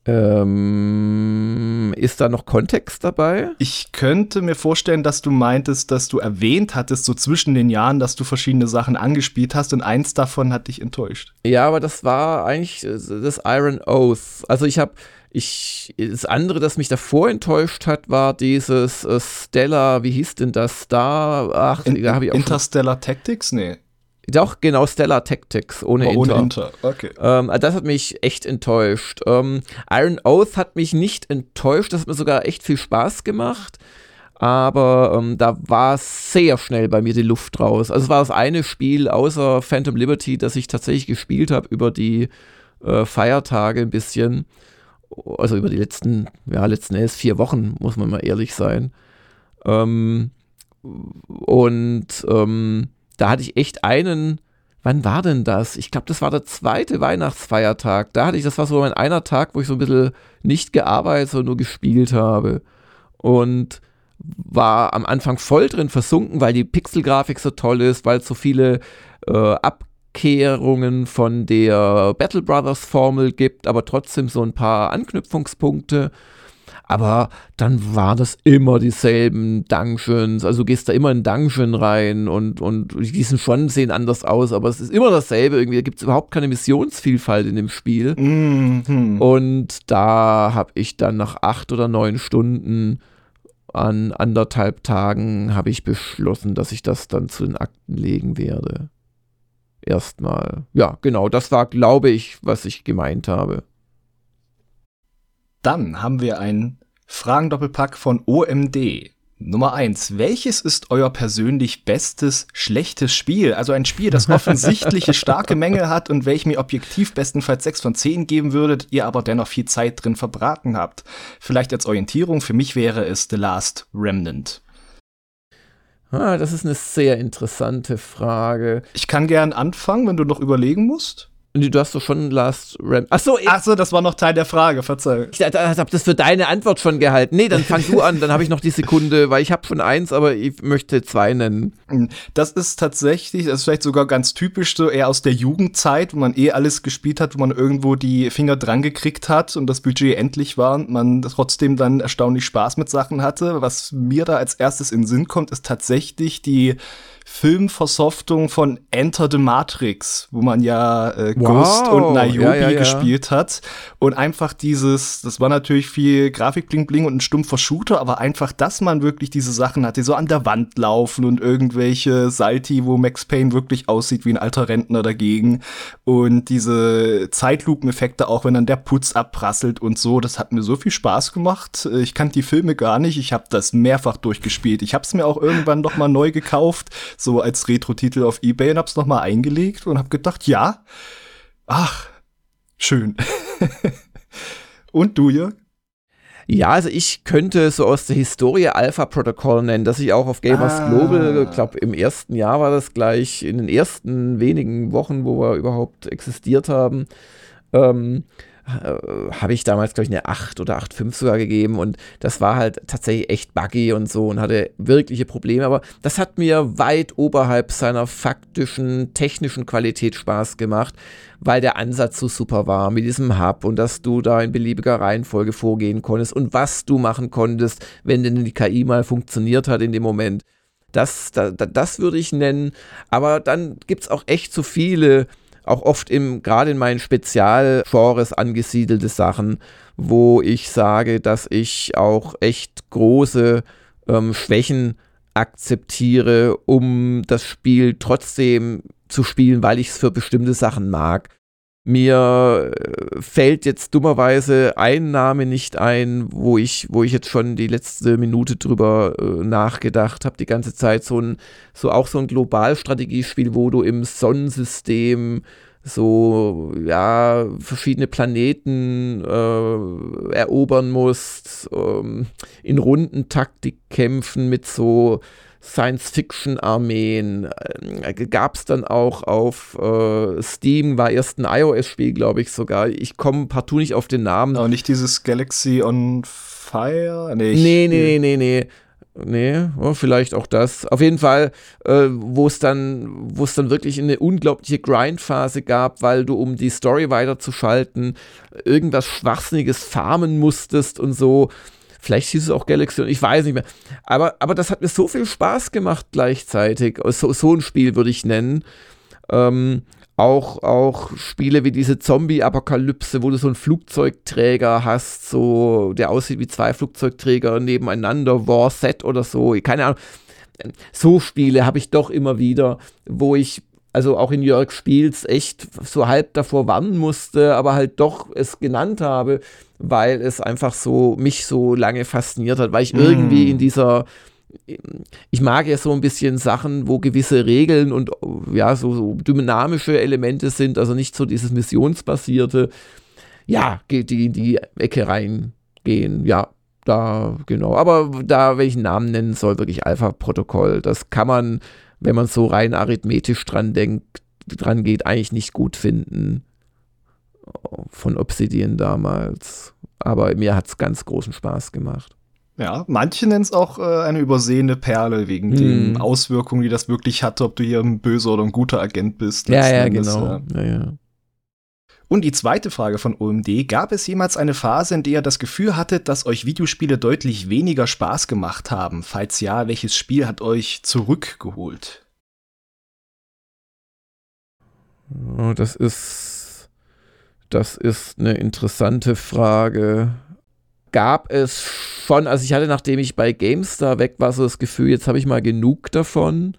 Ähm, ist da noch Kontext dabei? Ich könnte mir vorstellen, dass du meintest, dass du erwähnt hattest, so zwischen den Jahren, dass du verschiedene Sachen angespielt hast und eins davon hat dich enttäuscht. Ja, aber das war eigentlich äh, das Iron Oath. Also ich habe ich, das andere, das mich davor enttäuscht hat, war dieses äh, Stellar, wie hieß denn das? Star, ach, In, da habe ich auch Interstellar Tactics? Nee. Doch, genau, Stellar Tactics, ohne oh, Inter. Ohne Inter, okay. Ähm, das hat mich echt enttäuscht. Ähm, Iron Oath hat mich nicht enttäuscht, das hat mir sogar echt viel Spaß gemacht. aber ähm, da war sehr schnell bei mir die Luft raus. Also es war das eine Spiel außer Phantom Liberty, das ich tatsächlich gespielt habe über die äh, Feiertage ein bisschen. Also über die letzten, ja, letzten elf, vier Wochen, muss man mal ehrlich sein. Ähm, und ähm, da hatte ich echt einen, wann war denn das? Ich glaube, das war der zweite Weihnachtsfeiertag. Da hatte ich, das war so mein einer Tag, wo ich so ein bisschen nicht gearbeitet, sondern nur gespielt habe. Und war am Anfang voll drin versunken, weil die Pixelgrafik so toll ist, weil es so viele äh, Abkehrungen von der Battle Brothers Formel gibt, aber trotzdem so ein paar Anknüpfungspunkte. Aber dann war das immer dieselben Dungeons. Also du gehst da immer in Dungeon rein und, und die sind schon sehen anders aus, aber es ist immer dasselbe irgendwie. Da gibt es überhaupt keine Missionsvielfalt in dem Spiel. Mhm. Und da habe ich dann nach acht oder neun Stunden an anderthalb Tagen habe ich beschlossen, dass ich das dann zu den Akten legen werde. Erstmal. Ja, genau, das war, glaube ich, was ich gemeint habe. Dann haben wir einen Fragendoppelpack von OMD. Nummer eins. Welches ist euer persönlich bestes schlechtes Spiel? Also ein Spiel, das <laughs> offensichtliche starke Mängel hat und welch mir objektiv bestenfalls 6 von 10 geben würdet, ihr aber dennoch viel Zeit drin verbraten habt. Vielleicht als Orientierung, für mich wäre es The Last Remnant. Ah, das ist eine sehr interessante Frage. Ich kann gern anfangen, wenn du noch überlegen musst. Du hast doch schon Last Ram. Achso, Ach so, das war noch Teil der Frage, verzeihung. Ich habe das für deine Antwort schon gehalten. Nee, dann fang du an, dann habe ich noch die Sekunde, weil ich habe schon eins, aber ich möchte zwei nennen. Hm, das ist tatsächlich, das ist vielleicht sogar ganz typisch so eher aus der Jugendzeit, wo man eh alles gespielt hat, wo man irgendwo die Finger dran gekriegt hat und das Budget endlich war und man trotzdem dann erstaunlich Spaß mit Sachen hatte. Was mir da als erstes in den Sinn kommt, ist tatsächlich die Filmversoftung von Enter the Matrix, wo man ja äh, wow. Ghost und Niobe ja, ja, ja. gespielt hat. Und einfach dieses, das war natürlich viel Grafik bling bling und ein stumpfer Shooter, aber einfach, dass man wirklich diese Sachen hatte, so an der Wand laufen und irgendwelche Salti, wo Max Payne wirklich aussieht wie ein alter Rentner dagegen. Und diese Zeitlupeneffekte, auch wenn dann der Putz abprasselt und so, das hat mir so viel Spaß gemacht. Ich kannte die Filme gar nicht, ich habe das mehrfach durchgespielt. Ich habe es mir auch irgendwann noch mal neu gekauft so als Retro-Titel auf Ebay und hab's nochmal eingelegt und hab gedacht, ja, ach, schön. <laughs> und du, Jörg? Ja, also ich könnte so aus der Historie Alpha Protocol nennen, das ich auch auf Gamers ah. Global, ich glaube im ersten Jahr war das gleich, in den ersten wenigen Wochen, wo wir überhaupt existiert haben, ähm, äh, habe ich damals, glaube ich, eine 8 oder 8,5 sogar gegeben und das war halt tatsächlich echt buggy und so und hatte wirkliche Probleme, aber das hat mir weit oberhalb seiner faktischen, technischen Qualität Spaß gemacht, weil der Ansatz so super war mit diesem Hub und dass du da in beliebiger Reihenfolge vorgehen konntest und was du machen konntest, wenn denn die KI mal funktioniert hat in dem Moment. Das, das, das würde ich nennen, aber dann gibt es auch echt so viele auch oft im, gerade in meinen Spezialgenres angesiedelte Sachen, wo ich sage, dass ich auch echt große ähm, Schwächen akzeptiere, um das Spiel trotzdem zu spielen, weil ich es für bestimmte Sachen mag. Mir äh, fällt jetzt dummerweise ein Name nicht ein, wo ich, wo ich jetzt schon die letzte Minute drüber äh, nachgedacht habe, die ganze Zeit. So ein, so auch so ein Globalstrategiespiel, wo du im Sonnensystem so, ja, verschiedene Planeten äh, erobern musst, ähm, in Rundentaktik kämpfen mit so Science-Fiction-Armeen. Äh, Gab es dann auch auf äh, Steam, war erst ein iOS-Spiel, glaube ich sogar. Ich komme partout nicht auf den Namen. Aber nicht dieses Galaxy on Fire? Nee, nee, nee, nee, nee. Nee, oh, vielleicht auch das. Auf jeden Fall, äh, wo es dann, wo es dann wirklich eine unglaubliche Grind-Phase gab, weil du, um die Story weiterzuschalten, irgendwas Schwachsinniges farmen musstest und so. Vielleicht hieß es auch Galaxy und ich weiß nicht mehr. Aber, aber das hat mir so viel Spaß gemacht gleichzeitig. So, so ein Spiel würde ich nennen. Ähm, auch, auch Spiele wie diese Zombie-Apokalypse, wo du so einen Flugzeugträger hast, so, der aussieht wie zwei Flugzeugträger nebeneinander, War Set oder so, keine Ahnung. So Spiele habe ich doch immer wieder, wo ich also auch in Jörg Spiels echt so halb davor warnen musste, aber halt doch es genannt habe, weil es einfach so mich so lange fasziniert hat, weil ich mm. irgendwie in dieser ich mag ja so ein bisschen Sachen, wo gewisse Regeln und ja, so, so dynamische Elemente sind, also nicht so dieses missionsbasierte, ja, die in die Ecke reingehen, ja, da, genau. Aber da, wenn ich einen Namen nennen soll, wirklich Alpha-Protokoll, das kann man, wenn man so rein arithmetisch dran denkt, dran geht, eigentlich nicht gut finden. Von Obsidian damals. Aber mir hat es ganz großen Spaß gemacht. Ja, manche nennen es auch äh, eine übersehene Perle wegen hm. den Auswirkungen, die das wirklich hatte, ob du hier ein böser oder ein guter Agent bist. Ja, ja, genau. Ja. Ja, Und die zweite Frage von OMD, gab es jemals eine Phase, in der ihr das Gefühl hattet, dass euch Videospiele deutlich weniger Spaß gemacht haben? Falls ja, welches Spiel hat euch zurückgeholt? Oh, das ist, das ist eine interessante Frage gab es schon, also ich hatte, nachdem ich bei GameStar weg war, so das Gefühl, jetzt habe ich mal genug davon,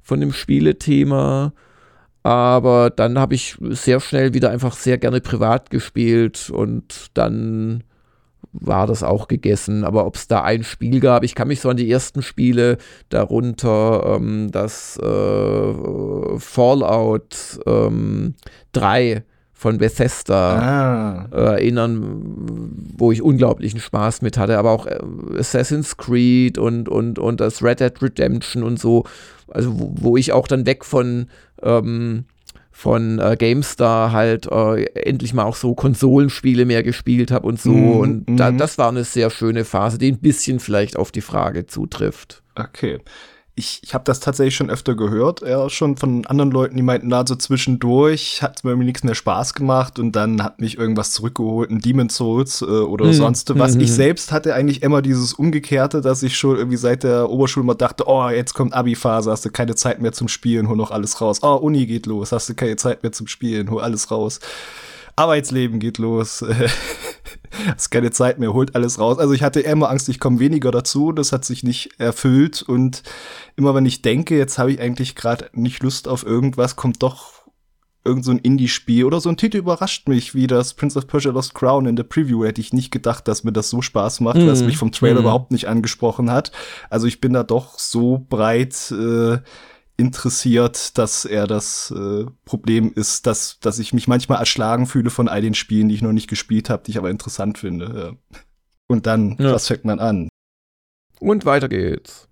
von dem Spielethema. Aber dann habe ich sehr schnell wieder einfach sehr gerne privat gespielt und dann war das auch gegessen. Aber ob es da ein Spiel gab, ich kann mich so an die ersten Spiele darunter ähm, das äh, Fallout ähm, 3 von Bethesda ah. äh, erinnern, wo ich unglaublichen Spaß mit hatte, aber auch äh, Assassin's Creed und, und, und das Red Dead Redemption und so, also wo, wo ich auch dann weg von ähm, von äh, GameStar halt äh, endlich mal auch so Konsolenspiele mehr gespielt habe und so. Mm, und mm. Da, mhm. das war eine sehr schöne Phase, die ein bisschen vielleicht auf die Frage zutrifft. Okay ich, ich habe das tatsächlich schon öfter gehört, ja, schon von anderen Leuten, die meinten, na, so zwischendurch hat es mir irgendwie nichts mehr Spaß gemacht und dann hat mich irgendwas zurückgeholt, ein Demon Souls äh, oder mhm. sonst was. Mhm. Ich selbst hatte eigentlich immer dieses Umgekehrte, dass ich schon irgendwie seit der Oberschule mal dachte, oh, jetzt kommt Abi-Phase, hast du keine Zeit mehr zum Spielen, hol noch alles raus. Oh, Uni geht los, hast du keine Zeit mehr zum Spielen, hol alles raus. Arbeitsleben geht los. <laughs> Hast keine Zeit mehr, holt alles raus. Also ich hatte immer Angst, ich komme weniger dazu. Das hat sich nicht erfüllt. Und immer wenn ich denke, jetzt habe ich eigentlich gerade nicht Lust auf irgendwas, kommt doch irgend so ein Indie-Spiel oder so ein Titel überrascht mich, wie das Prince of Persia Lost Crown in der Preview. Hätte ich nicht gedacht, dass mir das so Spaß macht, mm. was mich vom Trailer mm. überhaupt nicht angesprochen hat. Also ich bin da doch so breit äh, interessiert, dass er das äh, Problem ist, dass, dass ich mich manchmal erschlagen fühle von all den Spielen, die ich noch nicht gespielt habe, die ich aber interessant finde. Und dann, ja. was fängt man an? Und weiter geht's.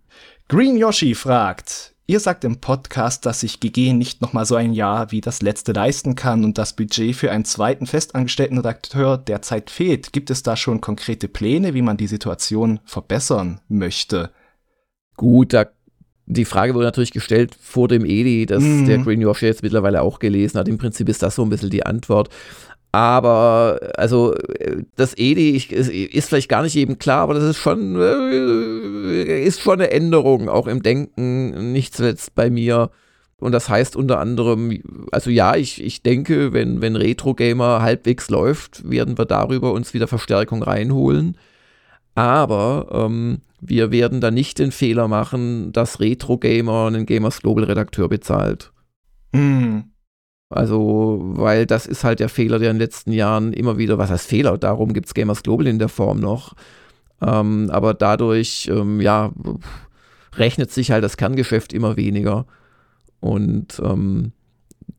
Green Yoshi fragt, ihr sagt im Podcast, dass sich GG nicht noch mal so ein Jahr wie das letzte leisten kann und das Budget für einen zweiten festangestellten Redakteur derzeit fehlt. Gibt es da schon konkrete Pläne, wie man die Situation verbessern möchte? Gut, da die Frage wurde natürlich gestellt vor dem Edi, dass mhm. der Green Yorkshire jetzt mittlerweile auch gelesen hat. Im Prinzip ist das so ein bisschen die Antwort. Aber, also, das Edi ist vielleicht gar nicht jedem klar, aber das ist schon, äh, ist schon eine Änderung, auch im Denken, nicht zuletzt bei mir. Und das heißt unter anderem, also ja, ich, ich denke, wenn, wenn Retro Gamer halbwegs läuft, werden wir darüber uns wieder Verstärkung reinholen. Aber ähm, wir werden da nicht den Fehler machen, dass Retro Gamer einen Gamers Global Redakteur bezahlt. Mhm. Also, weil das ist halt der Fehler, der in den letzten Jahren immer wieder, was heißt Fehler? Darum gibt es Gamers Global in der Form noch. Ähm, aber dadurch, ähm, ja, rechnet sich halt das Kerngeschäft immer weniger. Und ähm,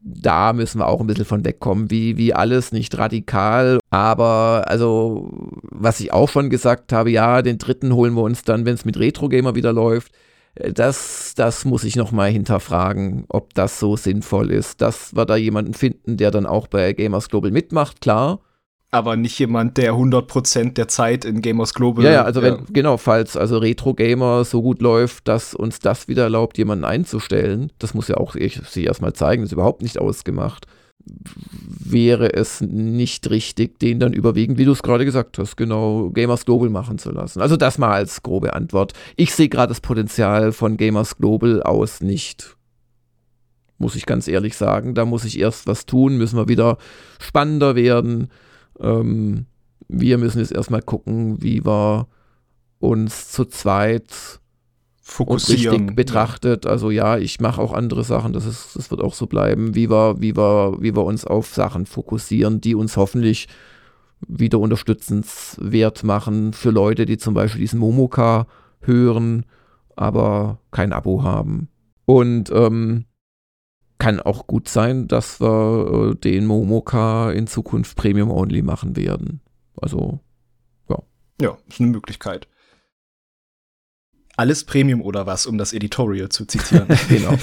da müssen wir auch ein bisschen von wegkommen, wie, wie alles, nicht radikal. Aber, also, was ich auch schon gesagt habe, ja, den dritten holen wir uns dann, wenn es mit Retro Gamer wieder läuft. Äh, das, das muss ich nochmal hinterfragen, ob das so sinnvoll ist, dass wir da jemanden finden, der dann auch bei Gamers Global mitmacht, klar aber nicht jemand, der 100% der Zeit in Gamers Global. Ja, ja also wenn, genau, falls also Retro Gamer so gut läuft, dass uns das wieder erlaubt, jemanden einzustellen, das muss ja auch ich, sie erstmal zeigen, das ist überhaupt nicht ausgemacht, wäre es nicht richtig, den dann überwiegend, wie du es gerade gesagt hast, genau, Gamers Global machen zu lassen. Also das mal als grobe Antwort. Ich sehe gerade das Potenzial von Gamers Global aus nicht muss ich ganz ehrlich sagen. Da muss ich erst was tun, müssen wir wieder spannender werden. Ähm, wir müssen jetzt erstmal gucken, wie wir uns zu zweit fokussieren. richtig betrachtet. Also ja, ich mache auch andere Sachen, das, ist, das wird auch so bleiben, wie wir, wie, wir, wie wir uns auf Sachen fokussieren, die uns hoffentlich wieder unterstützenswert machen für Leute, die zum Beispiel diesen Momoka hören. aber kein Abo haben. Und ähm, kann auch gut sein, dass wir äh, den Momoka in Zukunft Premium Only machen werden. Also, ja. Ja, ist eine Möglichkeit. Alles Premium oder was, um das Editorial zu zitieren. <laughs> genau.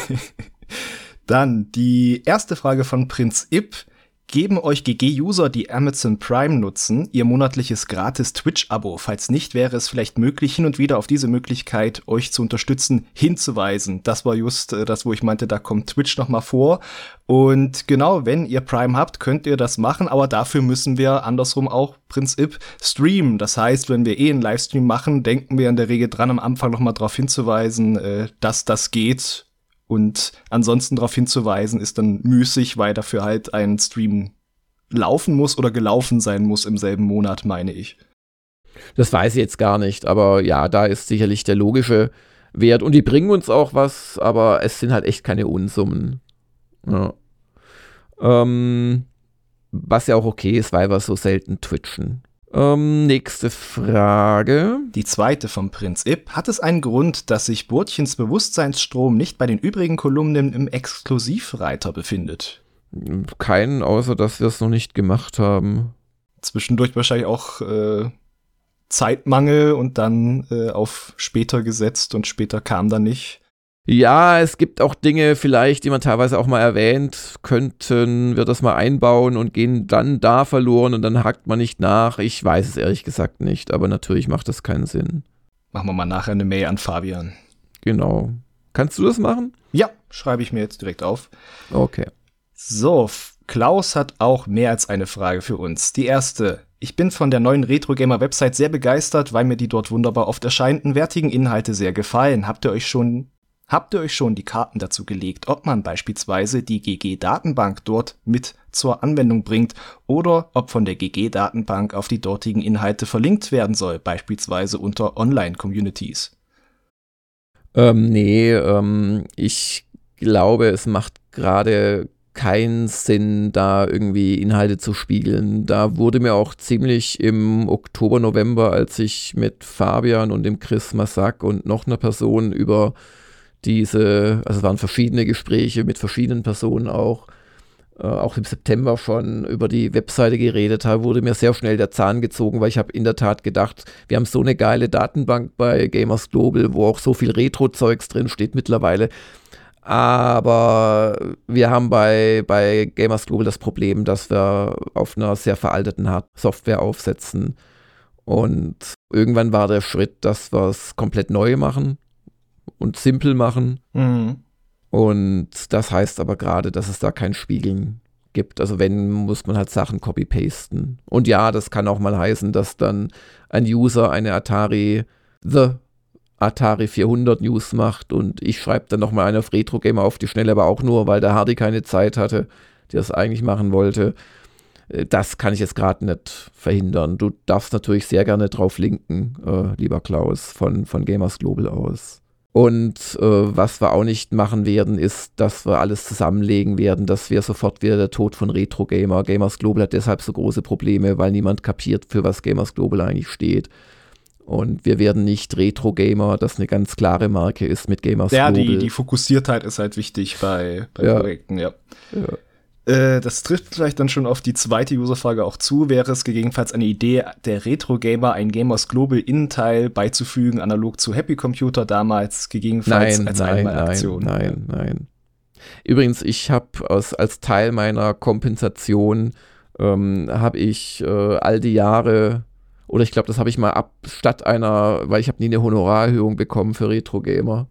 <laughs> Dann die erste Frage von Prinz Ip geben euch GG-User, die Amazon Prime nutzen, ihr monatliches gratis Twitch-Abo. Falls nicht, wäre es vielleicht möglich, hin und wieder auf diese Möglichkeit, euch zu unterstützen, hinzuweisen. Das war just äh, das, wo ich meinte, da kommt Twitch noch mal vor. Und genau, wenn ihr Prime habt, könnt ihr das machen, aber dafür müssen wir andersrum auch Prinzip streamen. Das heißt, wenn wir eh einen Livestream machen, denken wir in der Regel dran, am Anfang noch mal darauf hinzuweisen, äh, dass das geht und ansonsten darauf hinzuweisen, ist dann müßig, weil dafür halt ein Stream laufen muss oder gelaufen sein muss im selben Monat, meine ich. Das weiß ich jetzt gar nicht, aber ja, da ist sicherlich der logische Wert. Und die bringen uns auch was, aber es sind halt echt keine Unsummen. Ja. Ähm, was ja auch okay ist, weil wir so selten twitchen. Ähm, nächste Frage. Die zweite vom Prinz Ip. Hat es einen Grund, dass sich Burtchens Bewusstseinsstrom nicht bei den übrigen Kolumnen im Exklusivreiter befindet? Keinen, außer dass wir es noch nicht gemacht haben. Zwischendurch wahrscheinlich auch äh, Zeitmangel und dann äh, auf später gesetzt und später kam dann nicht. Ja, es gibt auch Dinge vielleicht, die man teilweise auch mal erwähnt, könnten wir das mal einbauen und gehen dann da verloren und dann hakt man nicht nach. Ich weiß es ehrlich gesagt nicht, aber natürlich macht das keinen Sinn. Machen wir mal nachher eine Mail an Fabian. Genau. Kannst du das machen? Ja, schreibe ich mir jetzt direkt auf. Okay. So, Klaus hat auch mehr als eine Frage für uns. Die erste. Ich bin von der neuen Retro Gamer Website sehr begeistert, weil mir die dort wunderbar oft erscheinenden wertigen Inhalte sehr gefallen. Habt ihr euch schon Habt ihr euch schon die Karten dazu gelegt, ob man beispielsweise die GG-Datenbank dort mit zur Anwendung bringt oder ob von der GG-Datenbank auf die dortigen Inhalte verlinkt werden soll, beispielsweise unter Online-Communities? Ähm, nee, ähm, ich glaube, es macht gerade keinen Sinn, da irgendwie Inhalte zu spiegeln. Da wurde mir auch ziemlich im Oktober, November, als ich mit Fabian und dem Chris Massack und noch einer Person über diese, also es waren verschiedene Gespräche mit verschiedenen Personen auch, äh, auch im September schon über die Webseite geredet habe, wurde mir sehr schnell der Zahn gezogen, weil ich habe in der Tat gedacht, wir haben so eine geile Datenbank bei Gamers Global, wo auch so viel Retro-Zeugs drin steht mittlerweile. Aber wir haben bei, bei Gamers Global das Problem, dass wir auf einer sehr veralteten Software aufsetzen. Und irgendwann war der Schritt, dass wir es komplett neu machen und simpel machen. Mhm. Und das heißt aber gerade, dass es da kein Spiegeln gibt. Also wenn, muss man halt Sachen copy-pasten. Und ja, das kann auch mal heißen, dass dann ein User eine Atari The Atari 400 News macht und ich schreibe dann nochmal eine auf Retro Gamer auf die Schnelle, aber auch nur, weil der Hardy keine Zeit hatte, der es eigentlich machen wollte. Äh, das kann ich jetzt gerade nicht verhindern. Du darfst natürlich sehr gerne drauf linken, äh, lieber Klaus, von, von Gamers Global aus. Und äh, was wir auch nicht machen werden, ist, dass wir alles zusammenlegen werden, dass wir sofort wieder der Tod von Retro Gamer. Gamers Global hat deshalb so große Probleme, weil niemand kapiert, für was Gamers Global eigentlich steht. Und wir werden nicht Retro Gamer, das eine ganz klare Marke ist mit Gamers ja, Global. Ja, die, die Fokussiertheit ist halt wichtig bei, bei ja. Projekten, ja. ja. Äh, das trifft vielleicht dann schon auf die zweite Userfrage auch zu. Wäre es gegebenenfalls eine Idee, der Retro-Gamer ein Gamers Global Innenteil beizufügen, analog zu Happy Computer damals, gegebenenfalls nein, als nein, Einmalaktion? Nein, nein, nein. Übrigens, ich habe als, als Teil meiner Kompensation ähm, habe ich äh, all die Jahre oder ich glaube, das habe ich mal ab statt einer, weil ich habe nie eine Honorarerhöhung bekommen für Retro Gamer,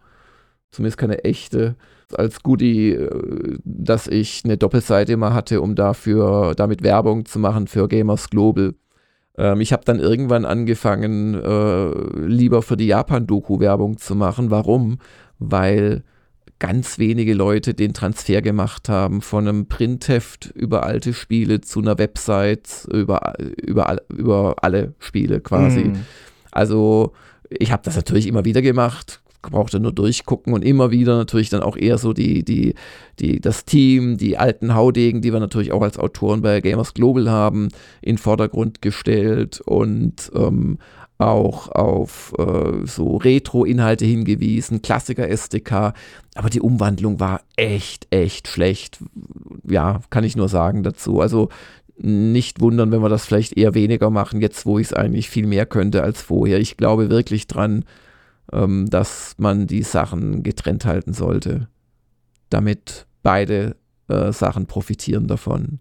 zumindest keine echte als Goodie, äh, dass ich eine Doppelseite immer hatte, um dafür damit Werbung zu machen für Gamers Global. Ähm, ich habe dann irgendwann angefangen, äh, lieber für die Japan-Doku Werbung zu machen. Warum? Weil ganz wenige Leute den Transfer gemacht haben von einem Printheft über alte Spiele zu einer Website über, über, über alle Spiele quasi. Mm. Also ich habe das natürlich immer wieder gemacht, braucht er nur durchgucken und immer wieder natürlich dann auch eher so die, die, die, das Team, die alten Haudegen, die wir natürlich auch als Autoren bei Gamers Global haben, in Vordergrund gestellt und ähm, auch auf äh, so Retro-Inhalte hingewiesen, Klassiker-SDK, aber die Umwandlung war echt, echt schlecht. Ja, kann ich nur sagen dazu. Also nicht wundern, wenn wir das vielleicht eher weniger machen, jetzt wo ich es eigentlich viel mehr könnte als vorher. Ich glaube wirklich dran, ähm, dass man die Sachen getrennt halten sollte, damit beide äh, Sachen profitieren davon.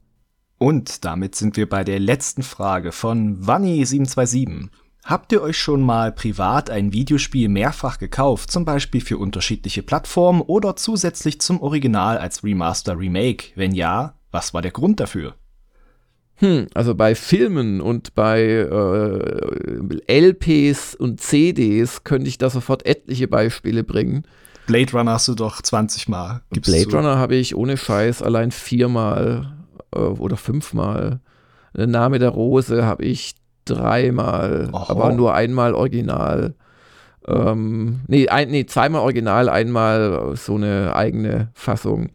Und damit sind wir bei der letzten Frage von Wanni727. Habt ihr euch schon mal privat ein Videospiel mehrfach gekauft, zum Beispiel für unterschiedliche Plattformen oder zusätzlich zum Original als Remaster Remake? Wenn ja, was war der Grund dafür? Hm, also bei Filmen und bei äh, LPs und CDs könnte ich da sofort etliche Beispiele bringen. Blade Runner hast du doch 20 Mal. Gibst Blade Runner habe ich ohne Scheiß allein viermal äh, oder fünfmal. Der Name der Rose habe ich dreimal, Oho. aber nur einmal original. Ähm, nee, ein, nee, zweimal original, einmal so eine eigene Fassung.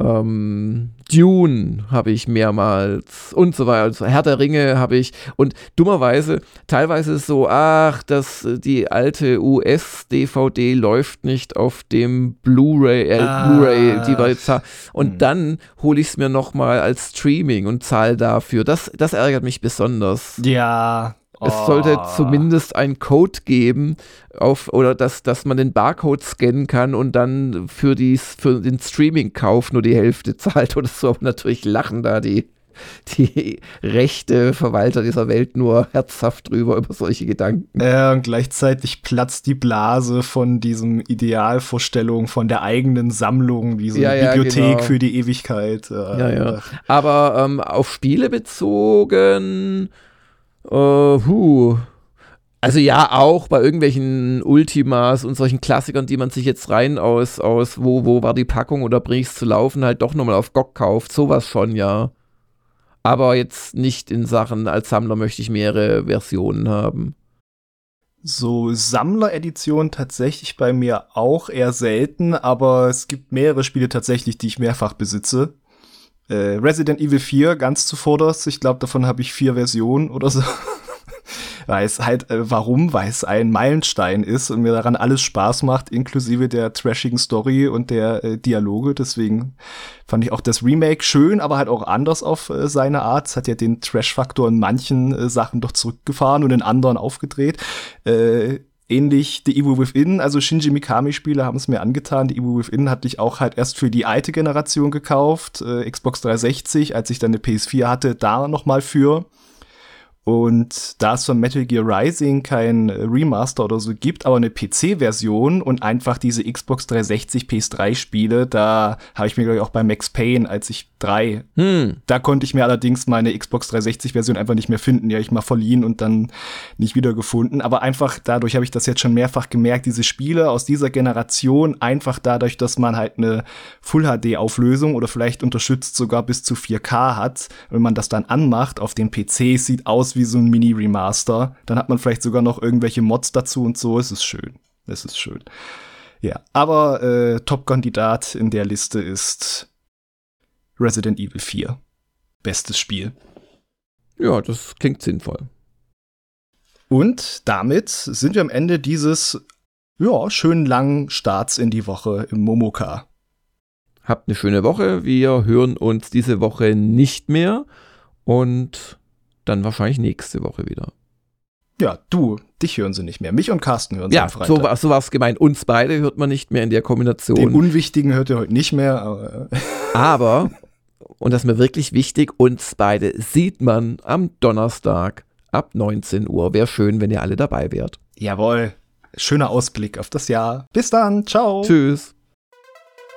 Ähm, Dune habe ich mehrmals und so weiter. Also Herr der Ringe habe ich und dummerweise teilweise ist es so, ach, dass die alte US-DVD läuft nicht auf dem Blu-ray, äh, ah. Blu-ray, die wir jetzt haben. Und hm. dann hole ich es mir nochmal als Streaming und zahle dafür. Das, das ärgert mich besonders. Ja, es sollte oh. zumindest einen Code geben, auf, oder dass, dass man den Barcode scannen kann und dann für, die, für den Streaming-Kauf nur die Hälfte <laughs> zahlt oder so. Aber natürlich lachen da die, die rechte Verwalter dieser Welt nur herzhaft drüber über solche Gedanken. Ja, und gleichzeitig platzt die Blase von diesem Idealvorstellung von der eigenen Sammlung, diese ja, ja, Bibliothek genau. für die Ewigkeit. Ja, ja. Aber ähm, auf Spiele bezogen Uh, huh. Also ja, auch bei irgendwelchen Ultimas und solchen Klassikern, die man sich jetzt rein aus, aus wo, wo war die Packung oder bring ich's zu laufen, halt doch nochmal auf GOG kauft. Sowas schon, ja. Aber jetzt nicht in Sachen, als Sammler möchte ich mehrere Versionen haben. So Sammler-Edition tatsächlich bei mir auch eher selten, aber es gibt mehrere Spiele tatsächlich, die ich mehrfach besitze. Äh, Resident Evil 4 ganz zuvorderst. Ich glaube, davon habe ich vier Versionen oder so. <laughs> weil es halt, äh, warum? Weil es ein Meilenstein ist und mir daran alles Spaß macht, inklusive der trashigen Story und der äh, Dialoge. Deswegen fand ich auch das Remake schön, aber halt auch anders auf äh, seine Art. Es hat ja den Trash-Faktor in manchen äh, Sachen doch zurückgefahren und in anderen aufgedreht. Äh, ähnlich The Evil Within, also Shinji Mikami-Spiele haben es mir angetan. The Evil Within hatte ich auch halt erst für die alte Generation gekauft, äh, Xbox 360, als ich dann eine PS4 hatte, da noch mal für. Und da es von Metal Gear Rising kein Remaster oder so gibt, aber eine PC-Version und einfach diese Xbox 360 PS3-Spiele, da habe ich mir, glaube ich, auch bei Max Payne, als ich drei, hm. da konnte ich mir allerdings meine Xbox 360-Version einfach nicht mehr finden. Die habe ich mal verliehen und dann nicht wiedergefunden. Aber einfach dadurch habe ich das jetzt schon mehrfach gemerkt, diese Spiele aus dieser Generation, einfach dadurch, dass man halt eine Full-HD-Auflösung oder vielleicht unterstützt sogar bis zu 4K hat, wenn man das dann anmacht auf den PC, sieht aus wie so ein Mini-Remaster. Dann hat man vielleicht sogar noch irgendwelche Mods dazu und so. Es ist schön. Es ist schön. Ja, aber äh, Top-Kandidat in der Liste ist Resident Evil 4. Bestes Spiel. Ja, das klingt sinnvoll. Und damit sind wir am Ende dieses ja, schönen langen Starts in die Woche im Momoka. Habt eine schöne Woche. Wir hören uns diese Woche nicht mehr und dann wahrscheinlich nächste Woche wieder. Ja, du, dich hören sie nicht mehr. Mich und Carsten hören sie ja, am Freitag. Ja, so, so war es gemeint. Uns beide hört man nicht mehr in der Kombination. Den Unwichtigen hört ihr heute nicht mehr. Aber, <laughs> aber und das ist mir wirklich wichtig, uns beide sieht man am Donnerstag ab 19 Uhr. Wäre schön, wenn ihr alle dabei wärt. Jawohl. Schöner Ausblick auf das Jahr. Bis dann. Ciao. Tschüss.